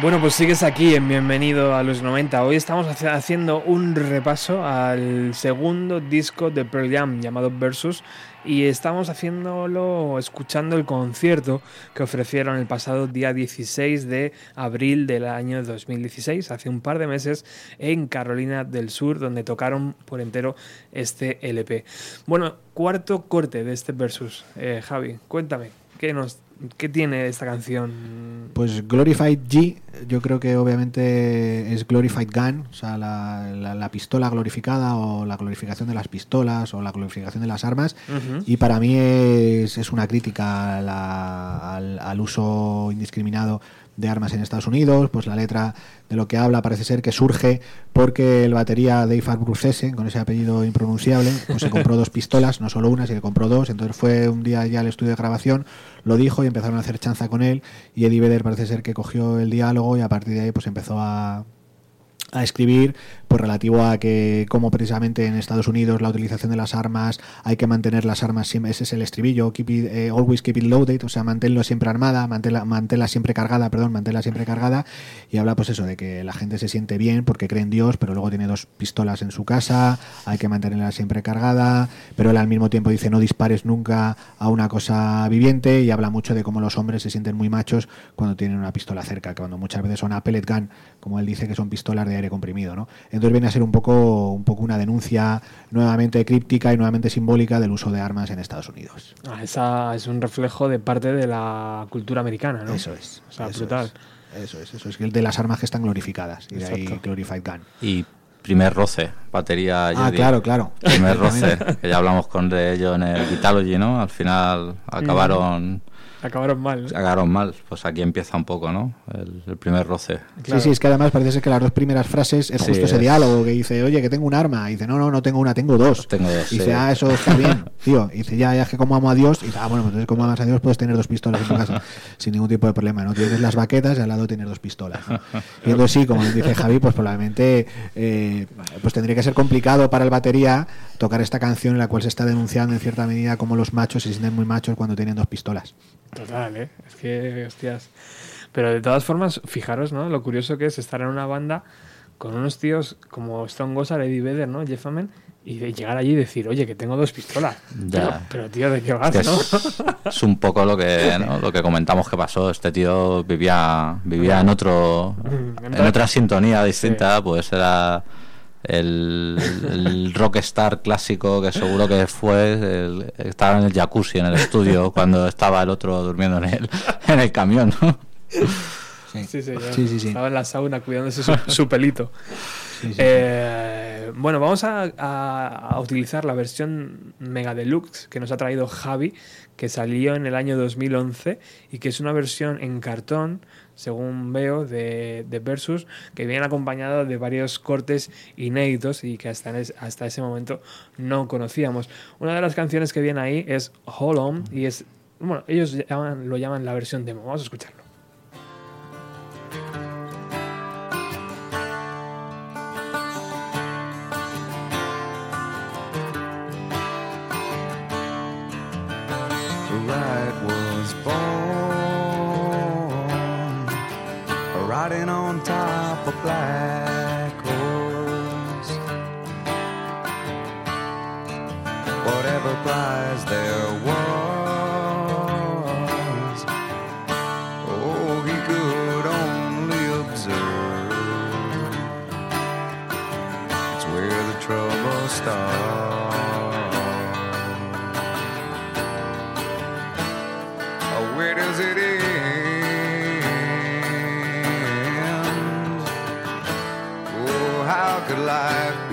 Bueno, pues sigues aquí en Bienvenido a los 90. Hoy estamos haci- haciendo un repaso al segundo disco de Pearl Jam llamado Versus y estamos haciéndolo escuchando el concierto que ofrecieron el pasado día 16 de abril del año 2016, hace un par de meses, en Carolina del Sur, donde tocaron por entero este LP. Bueno, cuarto corte de este Versus. Eh, Javi, cuéntame, ¿qué, nos, ¿qué tiene esta canción? Pues Glorified G, yo creo que obviamente es Glorified Gun, o sea, la, la- la pistola glorificada o la glorificación de las pistolas o la glorificación de las armas. Y para mí es, es una crítica a la- al, al uso indiscriminado de armas en Estados Unidos, pues la letra de lo que habla parece ser que surge porque el batería Dave Arbrucese, con ese apellido impronunciable, pues se compró dos pistolas, no solo una, sino que compró dos, entonces fue un día ya al estudio de grabación, lo dijo y empezaron a hacer chanza con él. Y Eddie Vedder parece ser que cogió el diálogo y a partir de ahí pues empezó a, a escribir pues relativo a que como precisamente en Estados Unidos la utilización de las armas hay que mantener las armas siempre ese es el estribillo keep it, eh, always keep it loaded o sea manténlo siempre armada manténla, manténla siempre cargada perdón manténla siempre cargada y habla pues eso de que la gente se siente bien porque cree en Dios pero luego tiene dos pistolas en su casa hay que mantenerla siempre cargada pero él al mismo tiempo dice no dispares nunca a una cosa viviente y habla mucho de cómo los hombres se sienten muy machos cuando tienen una pistola cerca que cuando muchas veces son a pellet gun como él dice que son pistolas de aire comprimido ¿no? entonces viene a ser un poco un poco una denuncia nuevamente críptica y nuevamente simbólica del uso de armas en Estados Unidos Ah, esa es un reflejo de parte de la cultura americana, ¿no? Eso es, O sea, eso brutal. eso es eso es el de las armas que están glorificadas y de ahí glorified gun Y primer roce, batería. Ah, claro, claro. Primer <laughs> roce, que ya hablamos con de ello en el Vitalogy, ¿no? Al final acabaron, Acabaron mal. ¿no? acabaron mal. Pues aquí empieza un poco, ¿no? El, el primer roce. Claro. Sí, sí, es que además parece ser que las dos primeras frases es Sí, justo ese es- diálogo que dice, oye, que tengo un arma. Y dice, no, no, no tengo una, tengo dos. Tengo dos, Y dice, sí. ah, eso está bien, <laughs> tío. Y dice, ya, ya es que como amo a Dios. Y dice, ah, bueno, pues entonces como amas a Dios puedes tener dos pistolas en tu casa <laughs> sin ningún tipo de problema, ¿no? Tienes las baquetas y al lado tienes dos pistolas. ¿no? <laughs> Y entonces sí, como dice Javi, pues probablemente eh, pues tendría que ser complicado para el batería tocar esta canción en la cual se está denunciando en cierta medida como los machos se sienten muy machos cuando tienen dos pistolas. Total, ¿eh? Es que, hostias. Pero de todas formas, fijaros, ¿no? Lo curioso que es estar en una banda con unos tíos como Stone Gossard, Eddie Vedder, ¿no? Jeff Amen, y de llegar allí y decir, oye, que tengo dos pistolas. Ya. Pero, pero, tío, ¿de qué vas, Que no? es, <laughs> es un poco lo que ¿no? lo que comentamos que pasó este tío vivía vivía en otro Mm, en otra sintonía distinta pues era el, el rockstar clásico que seguro que fue el- estaba en el jacuzzi en el estudio <laughs> cuando estaba el otro durmiendo en el en el camión ¿no? Sí, sí. Sí, sí, sí. Estaba en la sauna cuidándose su, su pelito. Sí, <laughs> sí, sí. Eh, bueno, vamos a, a- a utilizar la versión Mega Deluxe que nos ha traído Javi, que salió en el año 2011 y que es una versión en cartón, según veo, de, de Versus, que viene acompañado de varios cortes inéditos y que hasta, hasta ese momento no conocíamos. Una de las canciones que viene ahí es Hold On y es, bueno, ellos llaman- lo llaman la versión demo. Vamos a escucharlo. Riding on top of black horse. Whatever prize there was, oh, he could only observe. It's where the trouble starts. Life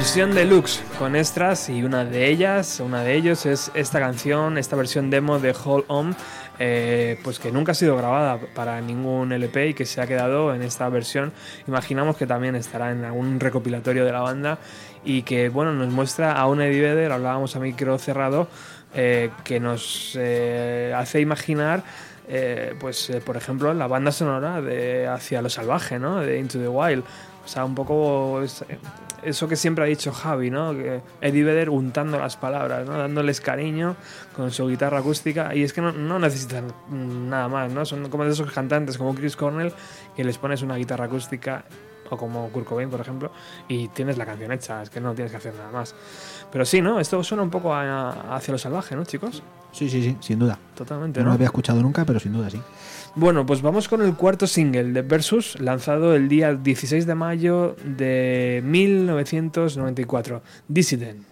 Versión deluxe con extras y una de ellas, una de ellos es esta canción, esta versión demo de Hold On, eh, pues que nunca ha sido grabada para ningún LP y que se ha quedado en esta versión. Imaginamos que también estará en algún recopilatorio de la banda y que bueno nos muestra a un Eddie Vedder, hablábamos a micro cerrado, eh, que nos eh, hace imaginar pues por ejemplo la banda sonora de Hacia lo salvaje, ¿no? De Into the Wild. O sea, un poco eso que siempre ha dicho Javi, ¿no? Que Eddie Vedder untando las palabras, ¿no? Dándoles cariño con su guitarra acústica. Y es que no, no necesitan nada más, ¿no? Son como de esos cantantes como Chris Cornell que les pones una guitarra acústica o como Kurt Cobain, por ejemplo, y tienes la canción hecha, es que no tienes que hacer nada más. Pero sí, ¿no? Esto suena un poco a- a hacia lo salvaje, ¿no, chicos? Sí, sí, sí, sin duda. Totalmente, No ¿no? lo había escuchado nunca, pero sin duda sí. Bueno, pues vamos con el cuarto single de Versus, lanzado el día 16 de mayo de 1994, Dissident.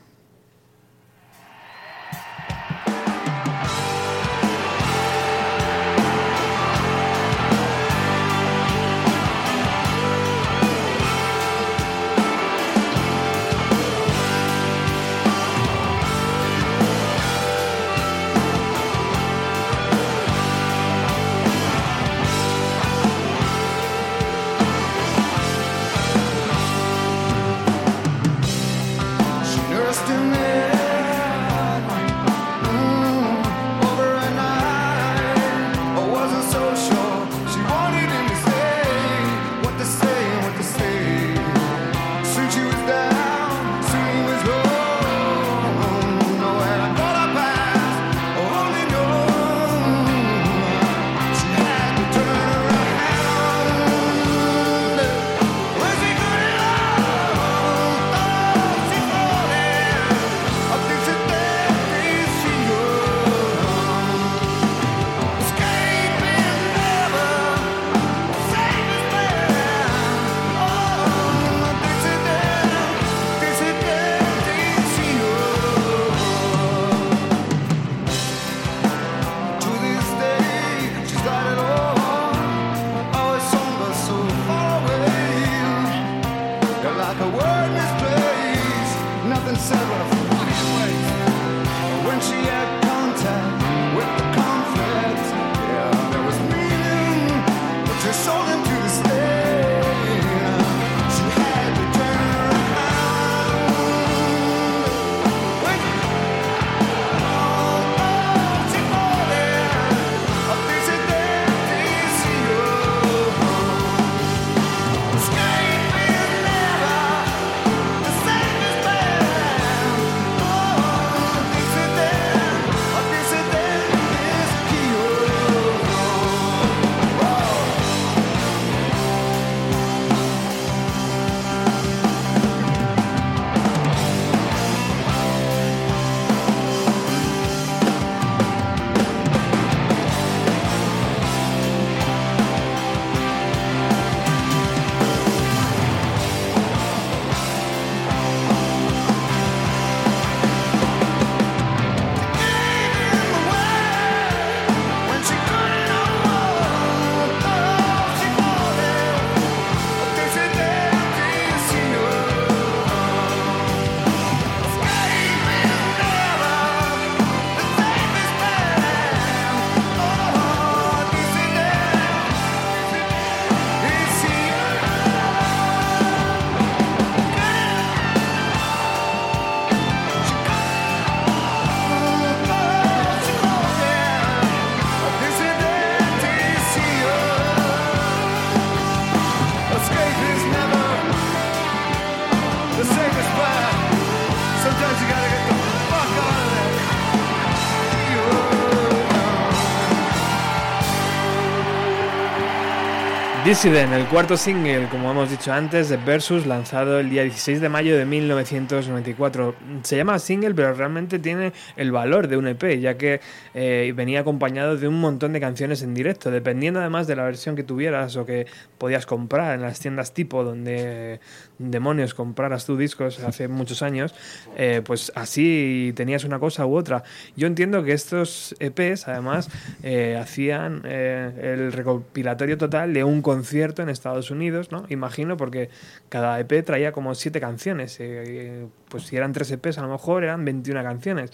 Dissident, el cuarto single, como hemos dicho antes, de Versus, lanzado el día 16 de mayo de 1994. Se llama single, pero realmente tiene el valor de un EP, ya que eh, venía acompañado de un montón de canciones en directo, dependiendo además de la versión que tuvieras o que podías comprar en las tiendas tipo donde demonios compraras tus discos hace muchos años, eh, pues así tenías una cosa u otra. Yo entiendo que estos EPs, además, eh, hacían eh, el recopilatorio total de un concierto en Estados Unidos, ¿no? Imagino, porque cada EP traía como siete canciones. eh, pues si eran tres EPs, a lo mejor eran 21 canciones,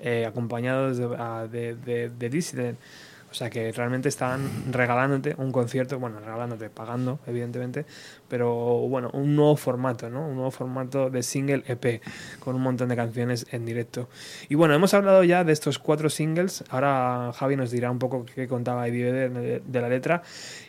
eh, acompañados de, de, de- de Dissident. O sea que realmente estaban regalándote un concierto, bueno, regalándote, pagando, evidentemente, pero bueno, un nuevo formato, ¿no? Un nuevo formato de single EP, con un montón de canciones en directo. Y bueno, hemos hablado ya de estos cuatro singles, ahora Javi nos dirá un poco qué contaba Eddie de, de la letra,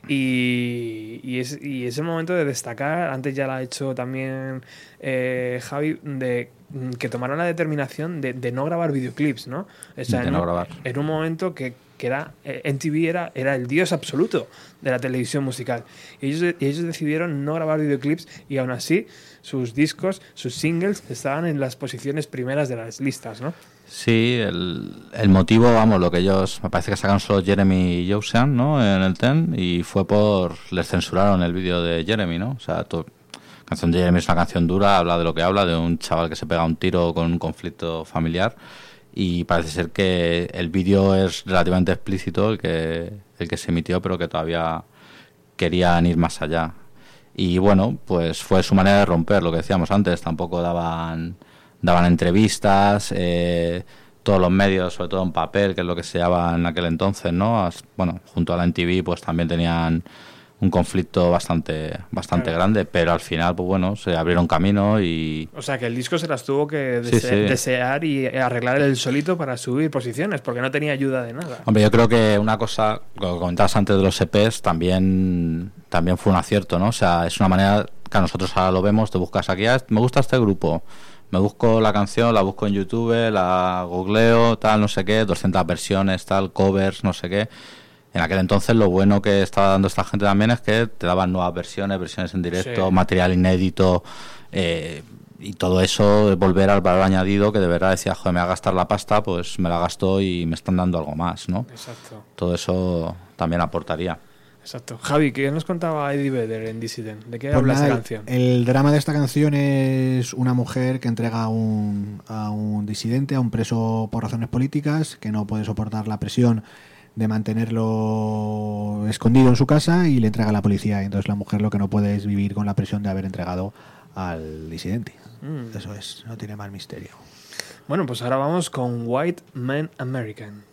y, y es, y es el momento de destacar, antes ya lo ha hecho también eh, Javi, de que tomaron la determinación de, de no grabar videoclips, ¿no? O sea, De no grabar. en un momento que, que era eh, MTV era, era el dios absoluto de la televisión musical. Y ellos, y ellos decidieron no grabar videoclips y aún así sus discos, sus singles estaban en las posiciones primeras de las listas, ¿no? Sí, el, el motivo, vamos, lo que ellos, me parece que sacaron solo Jeremy y Josean, ¿no? En el TEN, y fue por, les censuraron el vídeo de Jeremy, ¿no? O sea, canción de Jeremy es una canción dura, habla de lo que habla, de un chaval que se pega un tiro con un conflicto familiar, y parece ser que el vídeo es relativamente explícito, el que, el que se emitió, pero que todavía querían ir más allá. Y bueno, pues fue su manera de romper, lo que decíamos antes, tampoco daban, daban entrevistas, eh, todos los medios, sobre todo en papel, que es lo que se llevaba en aquel entonces, ¿no? Bueno, junto a la NTV, pues también tenían un conflicto bastante, bastante Claro. grande, pero al final, pues bueno, se abrieron camino y, O sea que el disco se las tuvo que dese- sí. desear y arreglar él solito para subir posiciones, porque no tenía ayuda de nada. Hombre, yo creo que una cosa, lo que comentabas antes de los EPs, también, también fue un acierto, ¿no? O sea, es una manera que a nosotros ahora lo vemos, te buscas aquí, "Ah, me gusta este grupo, me busco la canción, la busco en YouTube, la googleo, tal, no sé qué, 200 versiones, tal, covers, no sé qué. En aquel entonces lo bueno que estaba dando esta gente también es que te daban nuevas versiones, versiones en directo, Sí. material inédito, eh, y todo eso, volver al valor añadido, que de verdad decía, joder, me va a gastar la pasta, pues me la gasto y me están dando algo más, ¿no? Exacto. Todo eso también aportaría. Exacto. Javi, ¿qué nos contaba Eddie Vedder en Dissident? ¿De qué Pues habla nada, el- canción? El drama de esta canción es una mujer que entrega a un, a un disidente, a un preso por razones políticas, que no puede soportar la presión de mantenerlo escondido en su casa y le entrega a la policía. Y entonces la mujer lo que no puede es vivir con la presión de haber entregado al disidente. Mm. Eso es, no tiene más misterio. Bueno, pues ahora vamos con White Man American.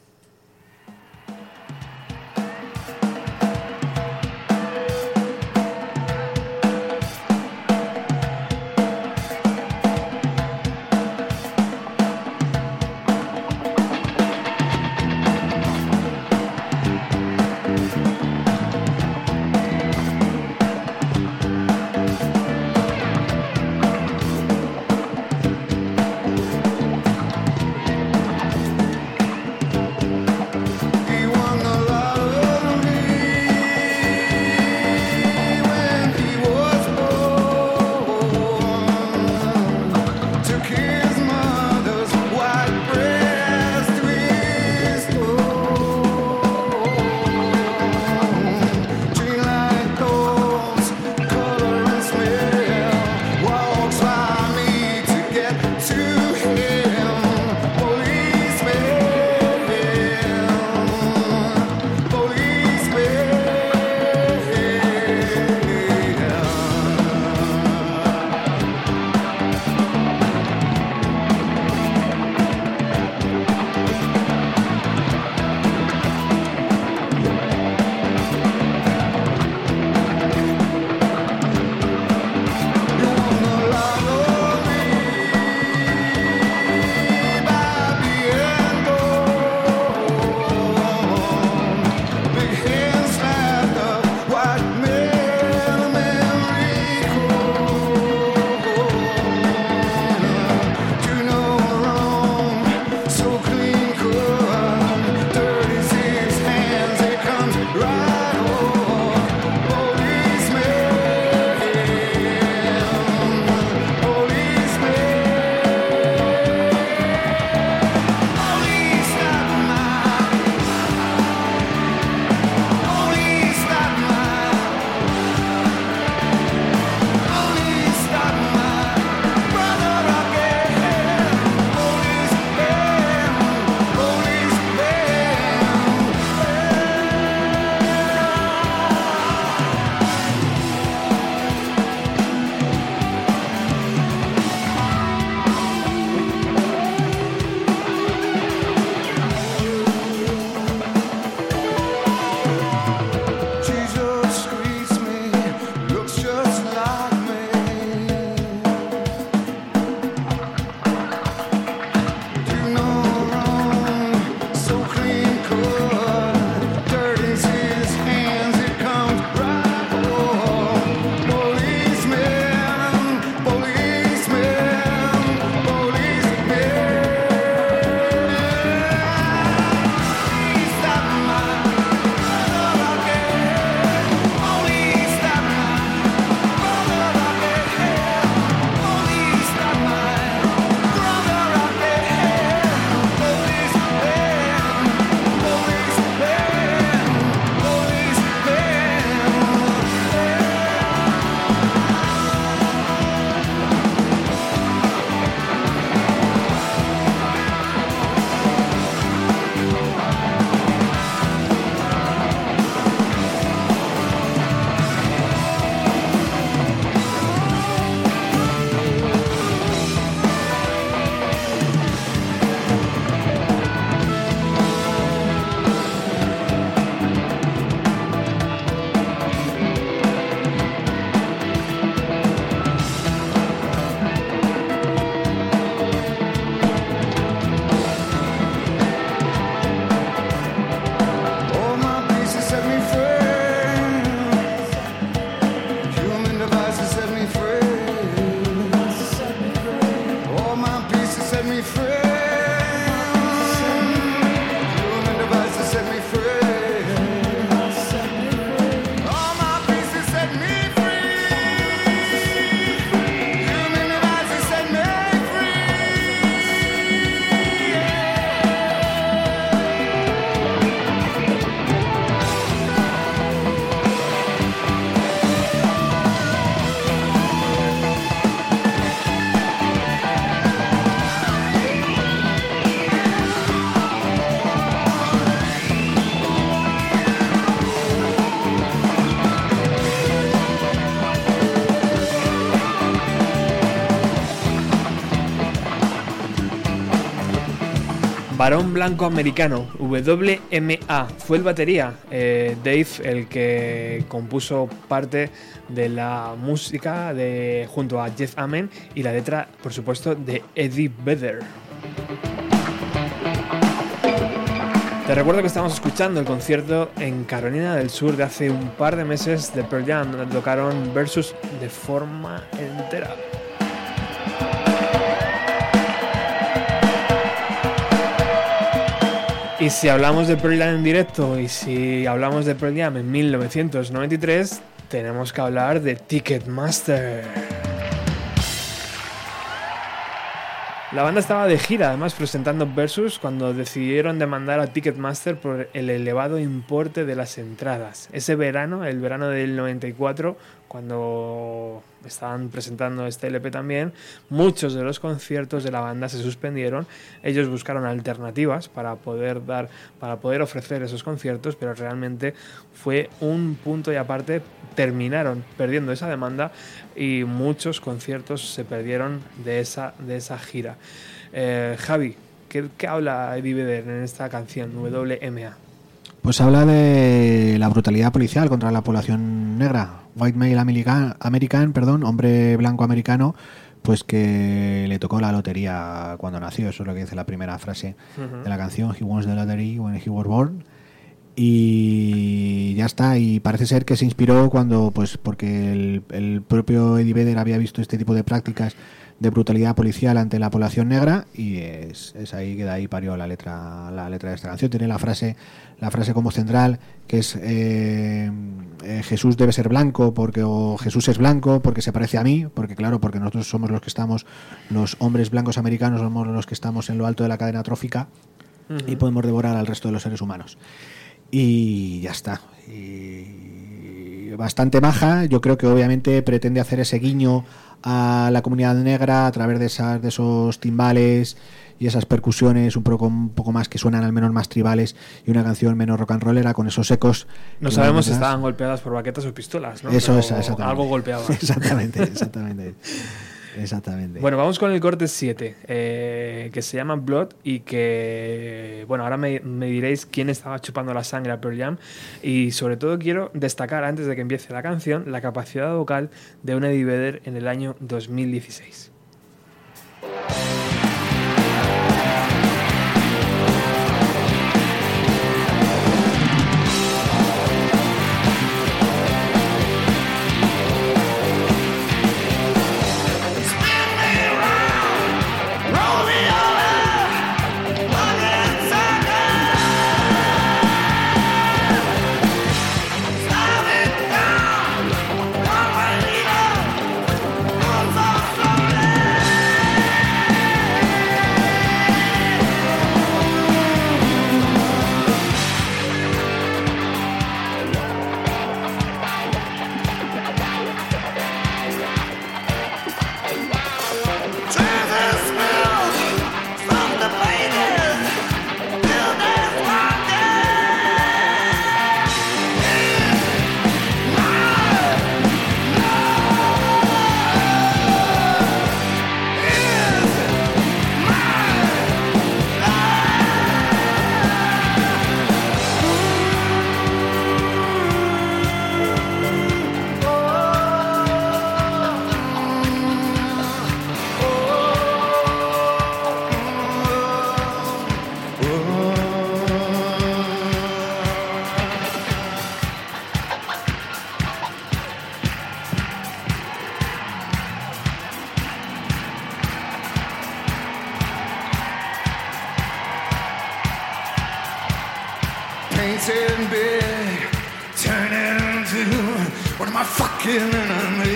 Varón blanco americano, WMA, fue el batería. eh, Dave, el que compuso parte de la música de, junto a Jeff Amen y la letra, por supuesto, de Eddie Vedder. Te recuerdo que estamos escuchando el concierto en Carolina del Sur de hace un par de meses de Pearl Jam, donde tocaron Versus de forma entera. Y si hablamos de Pearl Jam en directo y si hablamos de Pearl Jam en 1993, tenemos que hablar de Ticketmaster. La banda estaba de gira, además presentando Versus cuando decidieron demandar a Ticketmaster por el elevado importe de las entradas. Ese verano, el verano del 94, cuando estaban presentando este LP también, muchos de los conciertos de la banda se suspendieron. Ellos buscaron alternativas para poder dar, para poder ofrecer esos conciertos, pero realmente fue un punto y aparte. Terminaron perdiendo esa demanda y muchos conciertos se perdieron de esa, de esa gira. Eh, Javi, ¿qué, qué habla Eddie Vedder en esta canción WMA? Pues habla de la brutalidad policial contra la población negra. White male American, American perdón, hombre blanco americano, pues que le tocó la lotería cuando nació. Eso es lo que dice la primera frase de la canción. He wants the lottery when he was born. Y ya está. Y parece ser que se inspiró cuando, pues, porque el, el propio Eddie Vedder había visto este tipo de prácticas de brutalidad policial ante la población negra y es, es ahí que de ahí parió la letra la letra de esta canción. Tiene la frase la frase como central que es eh, eh, Jesús debe ser blanco porque o Jesús es blanco porque se parece a mí porque claro porque nosotros somos los que estamos los hombres blancos americanos somos los que estamos en lo alto de la cadena trófica y podemos devorar al resto de los seres humanos. Y ya está. Y bastante maja yo creo que obviamente pretende hacer ese guiño a la comunidad negra a través de esas de esos timbales y esas percusiones un poco un poco más que suenan al menos más tribales y una canción menos rock and rollera con esos ecos No sabemos si estaban golpeadas por baquetas o pistolas, ¿no? Eso es, exactamente. Algo golpeaba. <laughs> Exactamente, exactamente. <laughs> Exactamente. Bueno, vamos con el corte 7, eh, que se llama Blood y que, bueno, ahora me, diréis quién estaba chupando la sangre a Pearl Jam y sobre todo quiero destacar, antes de que empiece la canción, la capacidad vocal de un Eddie en el año 2016. Dancing big, turning into one of my fucking enemies.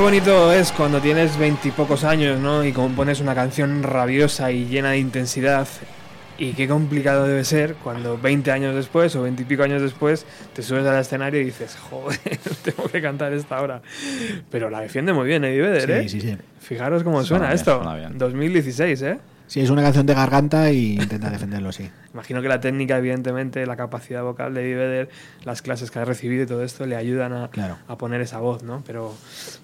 Qué bonito es cuando tienes veintipocos años, ¿no? Y compones una canción rabiosa y llena de intensidad. Y qué complicado debe ser cuando 20 años después o 20 y pico años después te subes al escenario y dices, joder, <laughs> tengo que cantar esta hora. Pero la defiende muy bien Eddie Vedder, Sí, ¿eh? sí, sí. Fijaros cómo Suena suena, bien, esto. suena bien. 2016, ¿eh? Sí, es una canción de garganta y intenta defenderlo, sí. Imagino que la técnica, evidentemente, la capacidad vocal de Vedder, las clases que ha recibido y todo esto le ayudan a, Claro. a poner esa voz, ¿no? Pero,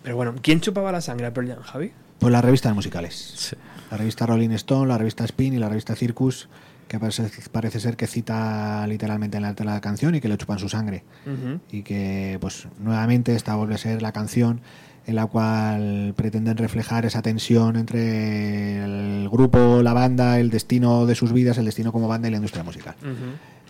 pero bueno, ¿quién chupaba la sangre a Pearl Jam, Javi? Pues las revistas musicales. Sí. La revista Rolling Stone, la revista Spin y la revista Circus, que parece, parece ser que cita literalmente en la letra de la canción y que le chupan su sangre. Ujú. Y que, pues, nuevamente esta vuelve a ser la canción en la cual pretenden reflejar esa tensión entre el grupo, la banda, el destino de sus vidas, el destino como banda y la industria musical.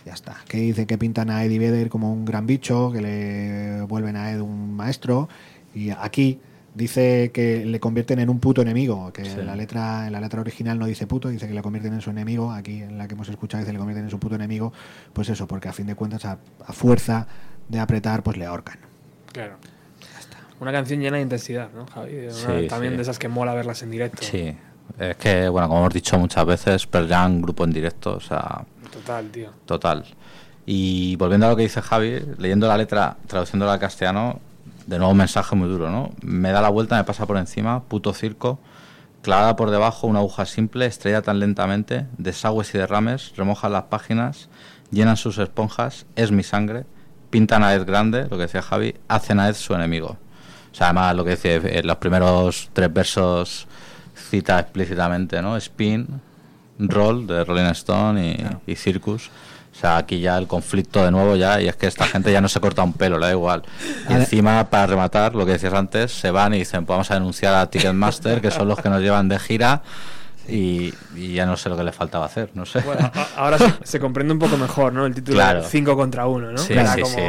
Ya está. Que dice que pintan a Eddie Vedder como un gran bicho, que le vuelven a Ed un maestro. Y aquí dice que le convierten en un puto enemigo. Que Sí. en, la letra, en la letra original no dice puto, dice que le convierten en su enemigo. Aquí en la que hemos escuchado dice que le convierten en su puto enemigo. Pues eso, porque a fin de cuentas, a, a fuerza de apretar, pues le ahorcan. Claro. Una canción llena de intensidad, ¿no, Javi? Una- Sí, también sí. de esas que mola verlas en directo. Sí. Es que, bueno, como hemos dicho muchas veces, Pearl Jam, grupo en directo, o sea, Total, tío. total. Y volviendo a lo que dice Javi, leyendo la letra, traduciéndola al castellano, de nuevo un mensaje muy duro, ¿no? Me da la vuelta, me pasa por encima, puto circo, clavada por debajo una aguja simple, estrella tan lentamente, desagües y derrames, remojan las páginas, llenan sus esponjas, es mi sangre, pintan a Ed grande, lo que decía Javi, hacen a Ed su enemigo. O sea, además lo que dice en los primeros tres versos cita explícitamente, ¿no? Spin, Roll de Rolling Stone y, y Circus. O sea, aquí ya el conflicto de nuevo ya, y es que esta gente ya no se corta un pelo, le da igual. Y encima, para rematar, lo que decías antes, se van y dicen, pues vamos a denunciar a Ticketmaster, que son los que nos llevan de gira, y, y ya no sé lo que le faltaba hacer, no sé. Bueno, ahora se, <laughs> se comprende un poco mejor, ¿no? El título Claro. 5 contra 1, ¿no? Sí, Era sí, como, sí.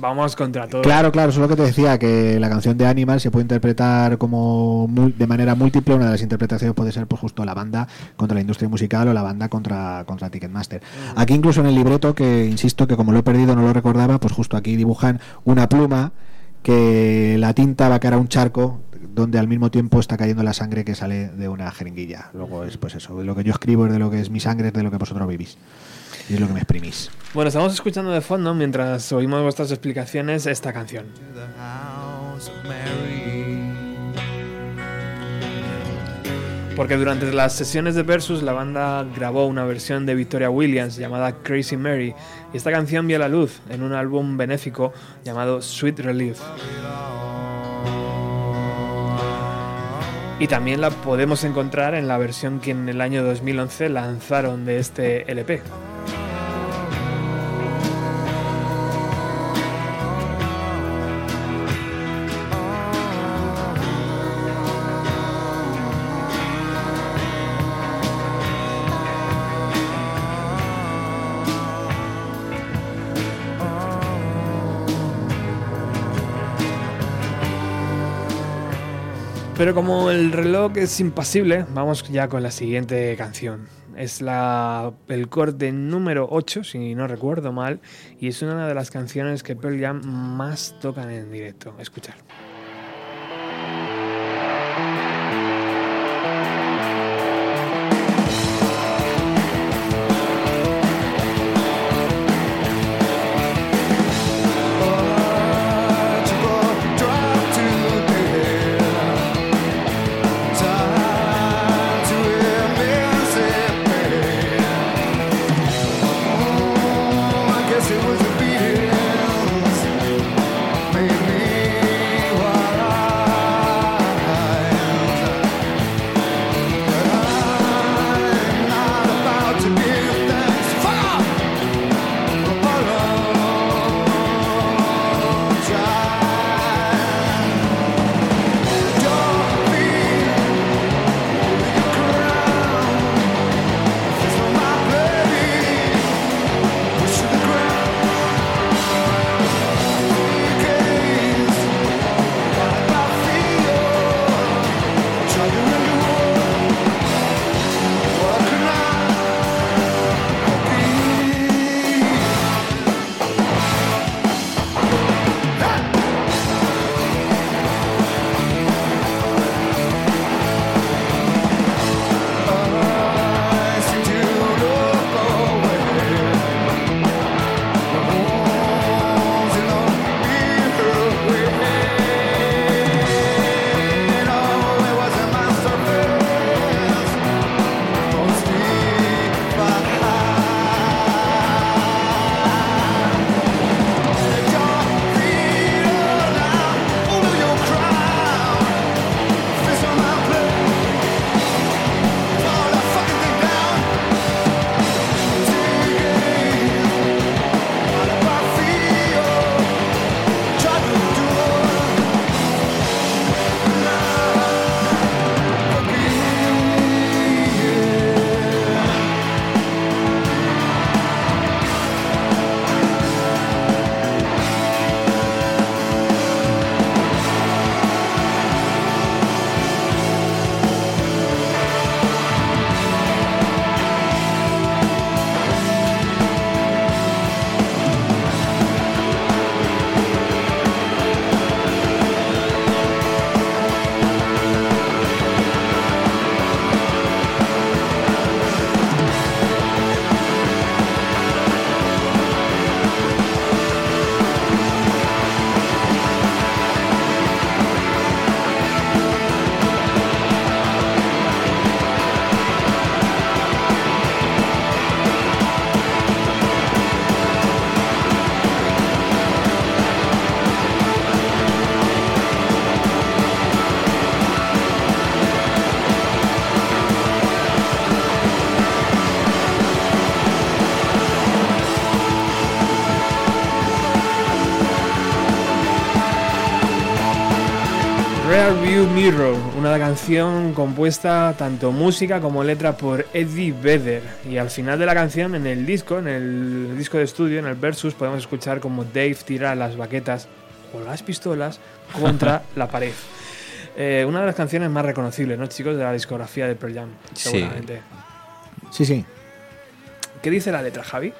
Vamos contra todo. Claro, claro, eso es lo que te decía, que la canción de Animal se puede interpretar como de manera múltiple. Una de las interpretaciones puede ser pues justo la banda contra la industria musical o la banda contra, contra Ticketmaster. Aquí incluso en el libreto, que insisto que como lo he perdido no lo recordaba, pues justo aquí dibujan una pluma que la tinta va a caer a un charco donde al mismo tiempo está cayendo la sangre que sale de una jeringuilla. Luego es pues eso, lo que yo escribo es de lo que es mi sangre, es de lo que vosotros vivís. Y es lo que me exprimís. Bueno, estamos escuchando de fondo, mientras oímos vuestras explicaciones, esta canción. Porque durante las sesiones de Versus la banda grabó una versión de Victoria Williams llamada Crazy Mary y esta canción vio la luz en un álbum benéfico llamado Sweet Relief. Y también la podemos encontrar en la versión que en el año 2011 lanzaron de este LP. Pero como el reloj es impasible, vamos ya con la siguiente canción. Es la, el corte número 8, si no recuerdo mal, y es una de las canciones que Pearl Jam más tocan en directo. Escuchar. Una canción compuesta tanto música como letra por Eddie Vedder. Y al final de la canción, en el disco, en el disco de estudio, en el versus, podemos escuchar como Dave tira las baquetas o las pistolas contra <laughs> la pared. Eh, una de las canciones más reconocibles, ¿no, chicos? De la discografía de Pearl Jam, Sí. Sí, sí. ¿Qué dice la letra, Javi?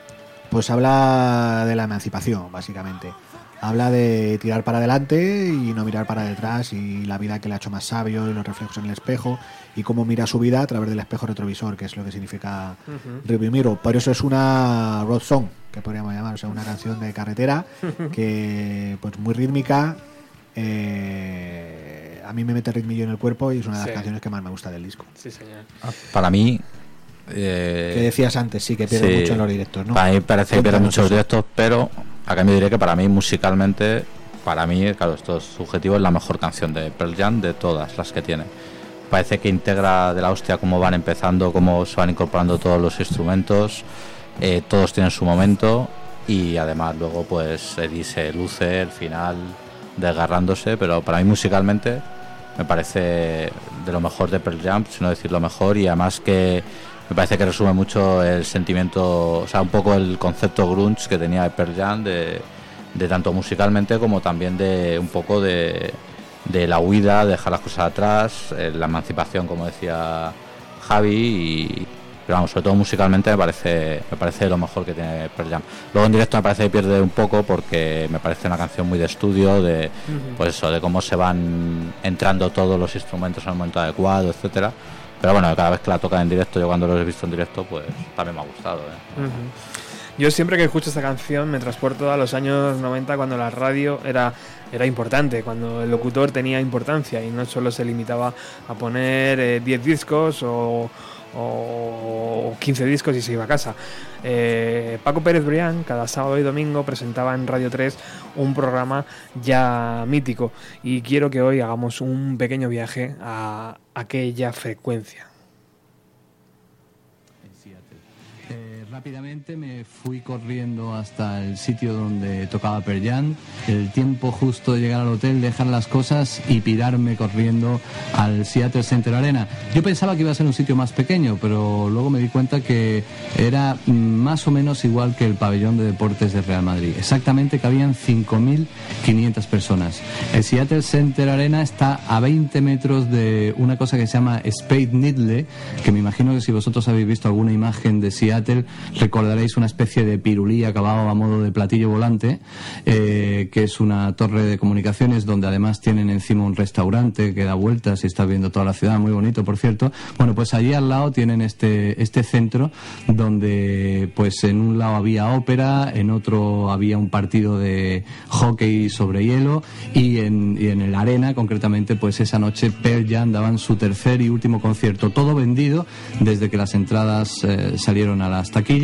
Pues habla de la emancipación, básicamente. Habla de tirar para adelante y no mirar para detrás y la vida que le ha hecho más sabio y los reflejos en el espejo y cómo mira su vida a través del espejo retrovisor, que es lo que significa Ujú. Review Mirror. Por eso es una road song, que podríamos llamar, o sea, una canción de carretera <laughs> que pues muy rítmica. eh, a mí me mete ritmillo en el cuerpo y es una de las Sí. canciones que más me gusta del disco. Sí, señor. Para mí. eh, Que decías antes, sí, que pierde sí, mucho en los directos, ¿no? Para mí parece que pierde muchos directos, pero a cambio diré que para mí musicalmente, para mí, claro, esto es subjetivo, es la mejor canción de Pearl Jam de todas las que tiene. Parece que integra de la hostia cómo van empezando, cómo se van incorporando todos los instrumentos, eh, todos tienen su momento y además luego pues Eddie se luce el final desgarrándose, pero para mí musicalmente me parece de lo mejor de Pearl Jam, si no decir lo mejor, y además que me parece que resume mucho el sentimiento, o sea, un poco el concepto grunge que tenía Pearl Jam, de, de tanto musicalmente como también de un poco de, de la huida, dejar las cosas atrás, eh, la emancipación, como decía Javi, y, pero vamos, sobre todo musicalmente me parece, me parece lo mejor que tiene Pearl Jam. Luego en directo me parece que pierde un poco porque me parece una canción muy de estudio, de pues eso, de cómo se van entrando todos los instrumentos en el momento adecuado, etcétera. Pero bueno, cada vez que la tocan en directo, yo cuando los he visto en directo, pues también me ha gustado. ¿eh? Yo siempre que escucho esta canción me transporto a los años 90 cuando la radio era, era importante, cuando el locutor tenía importancia y no solo se limitaba a poner eh, 10 discos o, o 15 discos y se iba a casa. Eh, Paco Pérez Brián cada sábado y domingo presentaba en Radio 3 un programa ya mítico y quiero que hoy hagamos un pequeño viaje a aquella frecuencia. Rápidamente me fui corriendo hasta el sitio donde tocaba Pearl Jam. El tiempo justo de llegar al hotel, dejar las cosas y pirarme corriendo al Seattle Center Arena. Yo pensaba que iba a ser un sitio más pequeño, pero luego me di cuenta que era más o menos igual que el pabellón de deportes de Real Madrid. Exactamente cabían 5.500 personas. El Seattle Center Arena está a 20 metros de una cosa que se llama Spade Needle, que me imagino que si vosotros habéis visto alguna imagen de Seattle, recordaréis una especie de pirulí acabado a modo de platillo volante, eh, que es una torre de comunicaciones donde además tienen encima un restaurante que da vueltas y está viendo toda la ciudad, muy bonito por cierto. Bueno, pues allí al lado tienen este, este centro donde pues en un lado había ópera, en otro había un partido de hockey sobre hielo y en, en el arena concretamente pues esa noche Pearl Jam daban su tercer y último concierto, todo vendido desde que las entradas eh, salieron a las taquillas.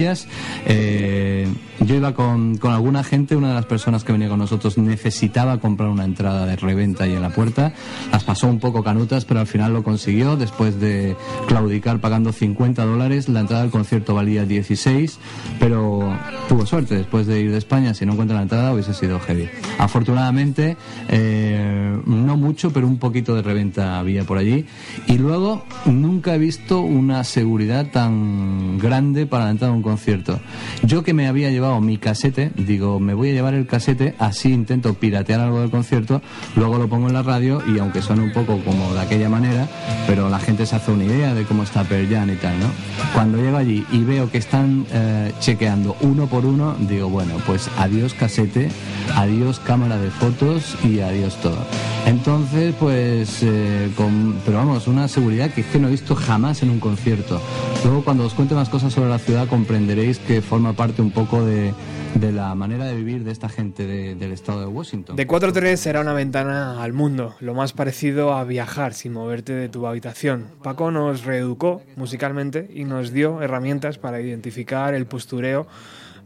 Eh, yo iba con, con alguna gente, una de las personas que venía con nosotros necesitaba comprar una entrada de reventa ahí en la puerta. Las pasó un poco canutas, pero al final lo consiguió después de claudicar pagando 50 dólares. La entrada del concierto valía 16, pero tuvo suerte después de ir de España. Si no encuentra la entrada hubiese sido heavy. Afortunadamente, eh, no mucho, pero un poquito de reventa había por allí. Y luego, nunca he visto una seguridad tan grande para la entrada un concierto. Yo que me había llevado mi casete, digo, me voy a llevar el casete, así intento piratear algo del concierto, luego lo pongo en la radio y aunque suene un poco como de aquella manera, pero la gente se hace una idea de cómo está Pearl Jam y tal, ¿no? Cuando llego allí y veo que están eh, chequeando uno por uno, digo, bueno, pues adiós casete, adiós cámara de fotos y adiós todo. Entonces, pues, eh, con- pero vamos, una seguridad que es que no he visto jamás en un concierto. Luego, cuando os cuente más cosas sobre la ciudad, comprenderéis que forma parte un poco de, de la manera de vivir de esta gente de- del estado de Washington. De 4.3 era una ventana al mundo, lo más parecido a viajar sin moverte de tu habitación. Paco nos reeducó musicalmente y nos dio herramientas para identificar el postureo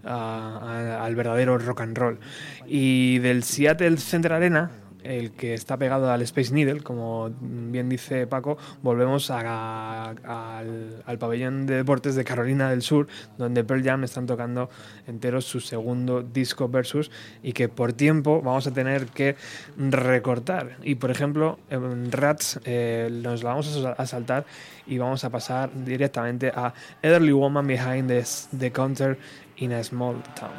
a- a- al verdadero rock and roll. Y del Seattle Center Arena el que está pegado al Space Needle, como bien dice Paco, volvemos al, pabellón de deportes de Carolina del Sur, donde Pearl Jam están tocando enteros su segundo disco versus y que por tiempo vamos a tener que recortar. Y por ejemplo, en Rats eh, nos la vamos a sal- a saltar y vamos a pasar directamente a Elderly Woman Behind the Counter in a Small Town.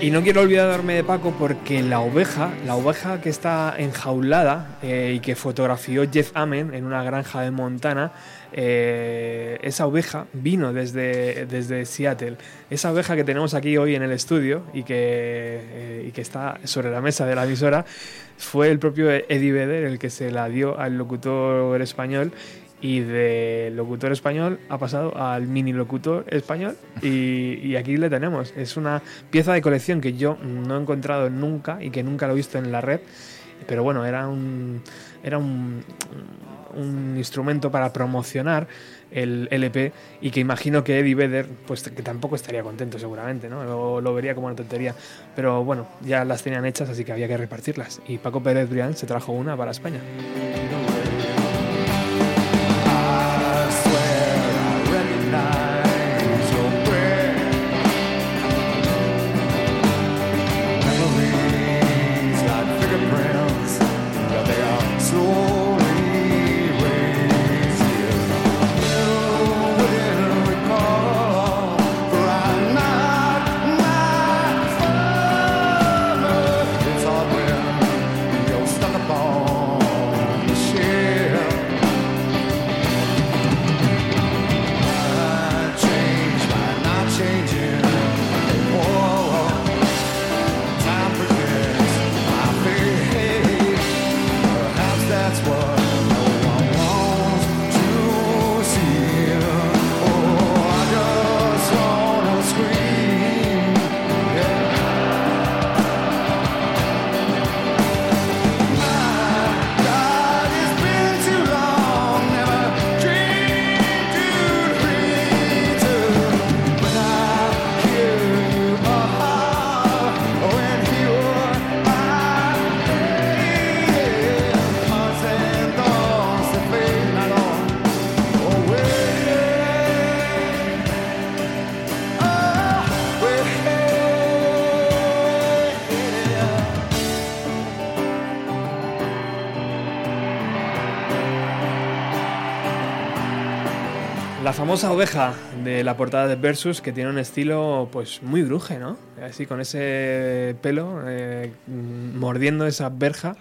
Y no quiero olvidarme de Paco porque la oveja, la oveja que está enjaulada eh, y que fotografió Jeff Amen en una granja de Montana, eh, esa oveja vino desde, desde Seattle. Esa oveja que tenemos aquí hoy en el estudio y que, eh, y que está sobre la mesa de la emisora fue el propio Eddie Vedder el que se la dio al locutor español y de locutor español ha pasado al mini locutor español y, y aquí le tenemos. Es una pieza de colección que yo no he encontrado nunca y que nunca lo he visto en la red, pero bueno, era un, era un, un instrumento para promocionar el LP y que imagino que Eddie Vedder pues que tampoco estaría contento seguramente, ¿no? Lo, lo vería como una tontería, pero bueno, ya las tenían hechas así que había que repartirlas y Paco Pérez Brián se trajo una para España. La famosa oveja de la portada de Versus que tiene un estilo pues muy gruje, ¿no? Así con ese pelo eh, mordiendo esa verja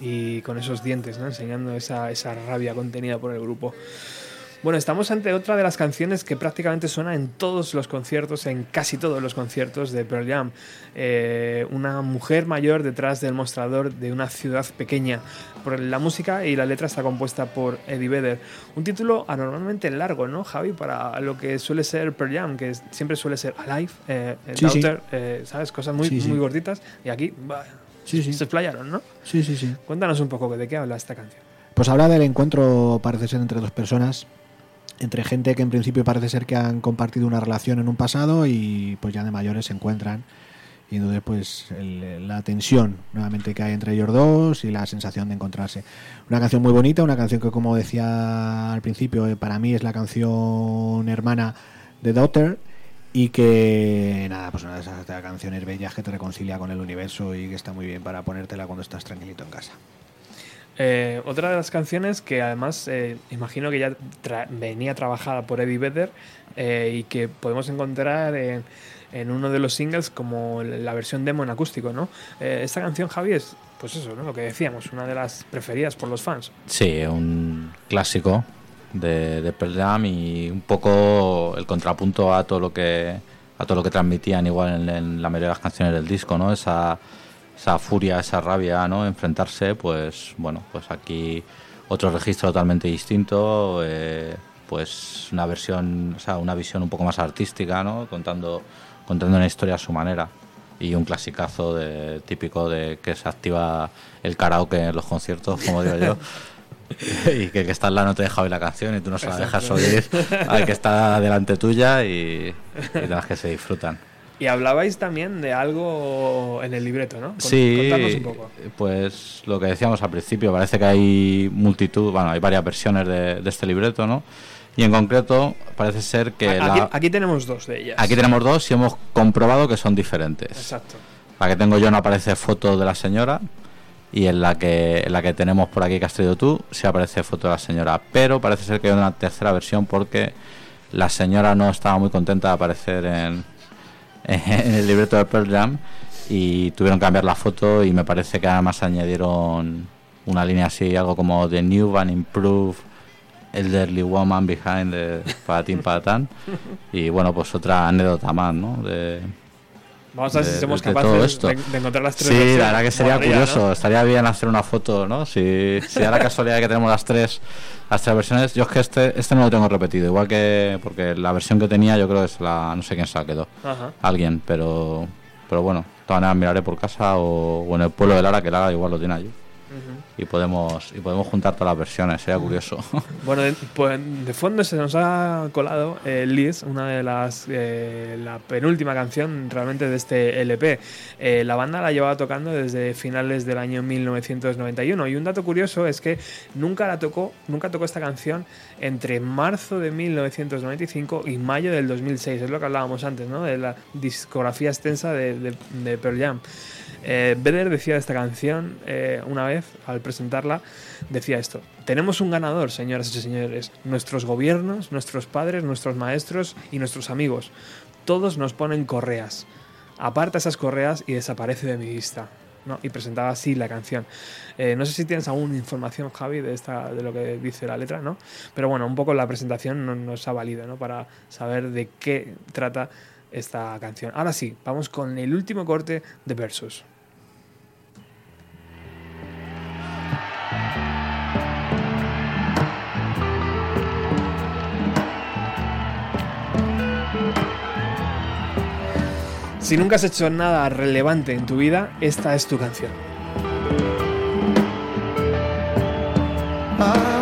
y con esos dientes, ¿no? Enseñando esa, esa rabia contenida por el grupo. Bueno, estamos ante otra de las canciones que prácticamente suena en todos los conciertos, en casi todos los conciertos de Pearl Jam. Eh, una mujer mayor detrás del mostrador de una ciudad pequeña. Por la música y la letra está compuesta por Eddie Vedder. Un título anormalmente largo, ¿no, Javi? Para lo que suele ser Pearl Jam, que siempre suele ser Alive, eh, Sí, sí. Daughter, eh, ¿sabes? Cosas muy, Sí, sí. muy gorditas. Y aquí, bah, Sí, sí. se explayaron, ¿no? Sí, sí, sí. Cuéntanos un poco de qué habla esta canción. Pues habla del encuentro, parece ser, entre dos personas, entre gente que en principio parece ser que han compartido una relación en un pasado y pues ya de mayores se encuentran. Y entonces pues el- la tensión nuevamente que hay entre ellos dos y la sensación de encontrarse. Una canción muy bonita, una canción que como decía al principio, eh, para mí es la canción hermana de Daughter y que nada, pues una de esas canciones bellas que te reconcilia con el universo y que está muy bien para ponértela cuando estás tranquilito en casa. Eh, otra de las canciones que además eh, imagino que ya tra- venía trabajada por Eddie Vedder eh, y que podemos encontrar en, en uno de los singles como la versión demo en acústico, ¿no? Eh, esta canción, Javi, es pues eso, ¿no? Lo que decíamos, una de las preferidas por los fans. Sí, un clásico de, de Pearl Jam y un poco el contrapunto a todo lo que a todo lo que transmitían igual en, en la mayoría de las canciones del disco, ¿no? Esa, esa furia, esa rabia, ¿no? Enfrentarse, pues bueno, pues aquí otro registro totalmente distinto, eh, pues una versión, o sea, una visión un poco más artística, ¿no? Contando, contando una historia a su manera y un clasicazo de, típico de que se activa el karaoke en los conciertos, como digo yo. <laughs> y que el que está al lado no te deja oír la canción y tú no se la dejas oír al que está delante tuya y, y las que se disfrutan. Y hablabais también de algo en el libreto, ¿no? Sí, Contadnos un poco. pues lo que decíamos al principio, parece que hay multitud, bueno, hay varias versiones de, de este libreto, ¿no? Y en concreto parece ser que Aquí, la- aquí tenemos dos de ellas. aquí tenemos dos y hemos comprobado que son diferentes. Exacto. La que tengo yo no aparece foto de la señora y en la que en la que tenemos por aquí que has traído tú sí aparece foto de la señora, pero parece ser que hay una tercera versión porque la señora no estaba muy contenta de aparecer en, <laughs> en el libreto de Pearl Jam y tuvieron que cambiar la foto y me parece que además añadieron una línea así, algo como The New and Improved Elderly Woman Behind the Patatín Patatán <laughs> y bueno, pues otra anécdota más, ¿no? De, Vamos a ver si somos de capaces esto. de, encontrar las tres Sí, la verdad que sería Molaría, ¿no? curioso. Estaría bien hacer una foto, ¿no? Si, si da la <laughs> casualidad que tenemos las tres, las tres versiones. Yo es que este, este no lo tengo repetido. Igual que. Porque la versión que tenía, yo creo que es la. No sé quién se la quedó. Ajá. Alguien, pero. Pero bueno, de todas maneras miraré por casa o, o en el pueblo de Lara, que Lara igual lo tiene allí. Y podemos, y podemos juntar todas las versiones, sería curioso. <laughs> Bueno, de, pues, de fondo se nos ha colado eh, Liz, una de las. eh, la penúltima canción realmente de este LP. Eh, la banda la llevaba tocando desde finales del año 1991. Y un dato curioso es que nunca la tocó, nunca tocó esta canción entre marzo de 1995 y mayo del 2006. Es lo que hablábamos antes, ¿no? De la discografía extensa de, de, de Pearl Jam. Eh, decía de esta canción eh, una vez al presentarla, decía esto, tenemos un ganador, señoras y señores, nuestros gobiernos, nuestros padres, nuestros maestros y nuestros amigos, todos nos ponen correas, aparta esas correas y desaparece de mi vista. ¿no? Y presentaba así la canción. Eh, no sé si tienes alguna información, Javi, de, esta, de lo que dice la letra, ¿no? Pero bueno, un poco la presentación no- nos ha valido, ¿no? Para saber de qué trata esta canción. Ahora sí, vamos con el último corte de Versus. Si nunca has hecho nada relevante en tu vida, esta es tu canción. I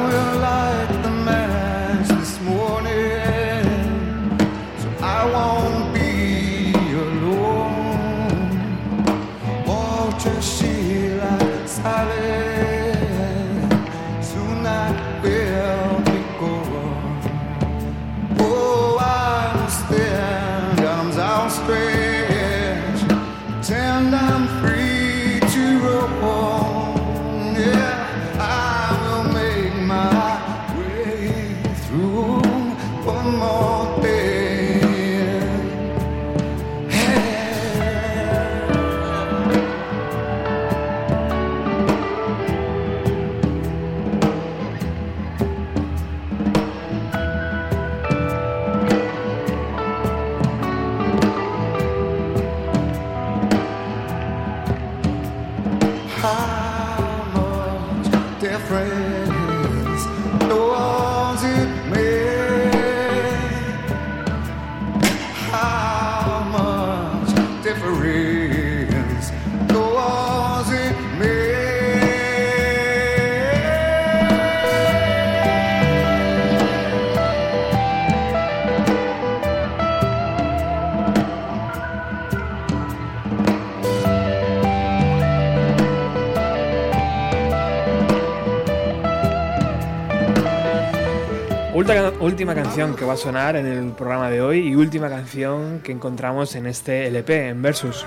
Última, última canción que va a sonar en el programa de hoy y última canción que encontramos en este LP, en Versus.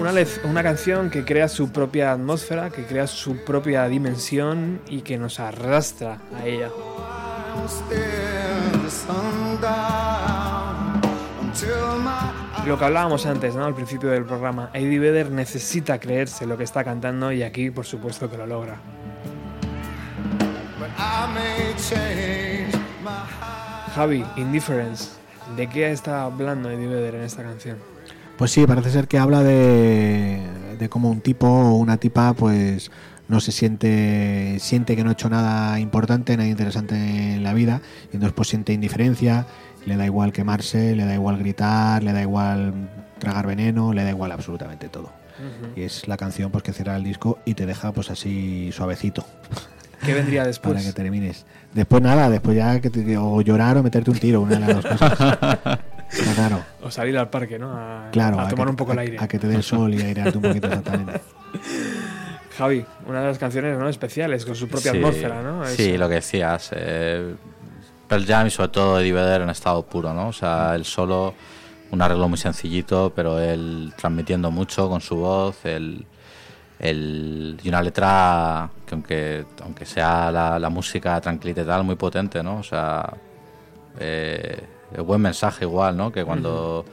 Una, una canción que crea su propia atmósfera, que crea su propia dimensión y que nos arrastra a ella. Lo que hablábamos antes, ¿no? Al principio del programa, Eddie Vedder necesita creerse lo que está cantando y aquí, por supuesto, que lo logra. but I may change my Javi, Indifference, ¿de qué está hablando Eddie Vedder en esta canción? Pues sí, parece ser que habla de, de cómo un tipo o una tipa pues no se siente siente que no ha hecho nada importante, nada interesante en la vida y entonces pues siente indiferencia, le da igual quemarse, le da igual gritar, le da igual tragar veneno, le da igual absolutamente todo. Y es la canción pues que cierra el disco y te deja pues así suavecito. ¿Qué vendría <laughs> Para después? que termines. Después nada, después ya que te- o llorar o meterte un tiro, una de las dos cosas. <laughs> Está claro. O salir al parque, ¿no? A, Claro, a a tomar que- un poco el aire. A que te dé el sol y airearte un poquito exactamente. <laughs> Javi, una de las canciones ¿no? especiales, con su propia Sí, atmósfera, ¿no? Sí, lo que decías. Eh, Pearl Jam y sobre todo Eddie Vedder en estado puro, ¿no? O sea, él solo, un arreglo muy sencillito, pero él transmitiendo mucho con su voz, el, el- y una letra que aunque, aunque sea la, la música tranquilita y tal, muy potente, ¿no? O sea, eh, es buen mensaje igual, ¿no? Que cuando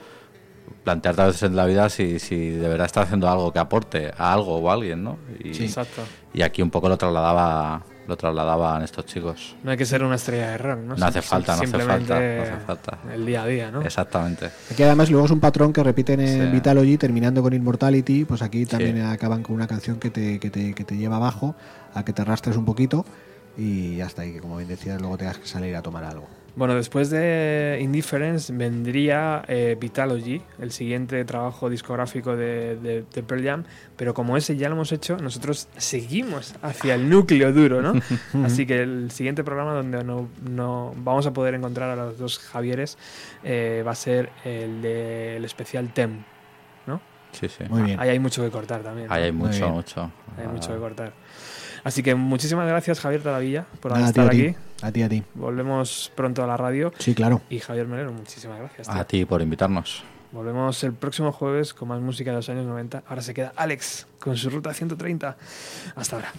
plantearte a veces en la vida si, si de verdad estás haciendo algo que aporte a algo o a alguien, ¿no? Y, Sí. Exacto. y aquí un poco lo trasladaba lo trasladaban estos chicos. No hay que ser una estrella de rock, ¿no? No hace falta, no hace falta, no hace falta. El día a día, ¿no? Exactamente. Aquí además luego es un patrón que repiten en Sí. Vitalogy, terminando con Immortality, pues aquí también acaban con una canción que te, que, te, que te lleva abajo, a que te arrastres un poquito y ya está, y que como bien decías, luego tengas que salir a tomar algo. Bueno, después de Indifference vendría eh, Vitalogy, el siguiente trabajo discográfico de, de- de Pearl Jam, pero como ese ya lo hemos hecho, nosotros seguimos hacia el núcleo duro, ¿no? <laughs> Así que el siguiente programa donde no, no vamos a poder encontrar a los dos Javieres eh, va a ser el del especial TEM, ¿no? Sí, sí. Muy bien. Ahí hay mucho que cortar también. Ahí hay mucho, mucho. Hay mucho que cortar. Así que muchísimas gracias Javier Talavilla por Nada, estar tío, a ti. A ti, a ti. Volvemos pronto a la radio. Sí, claro. Y Javier Melero, muchísimas gracias. tío. A ti por invitarnos. Volvemos el próximo jueves con más música de los años 90. Ahora se queda Alex con su ruta 130. Hasta ahora.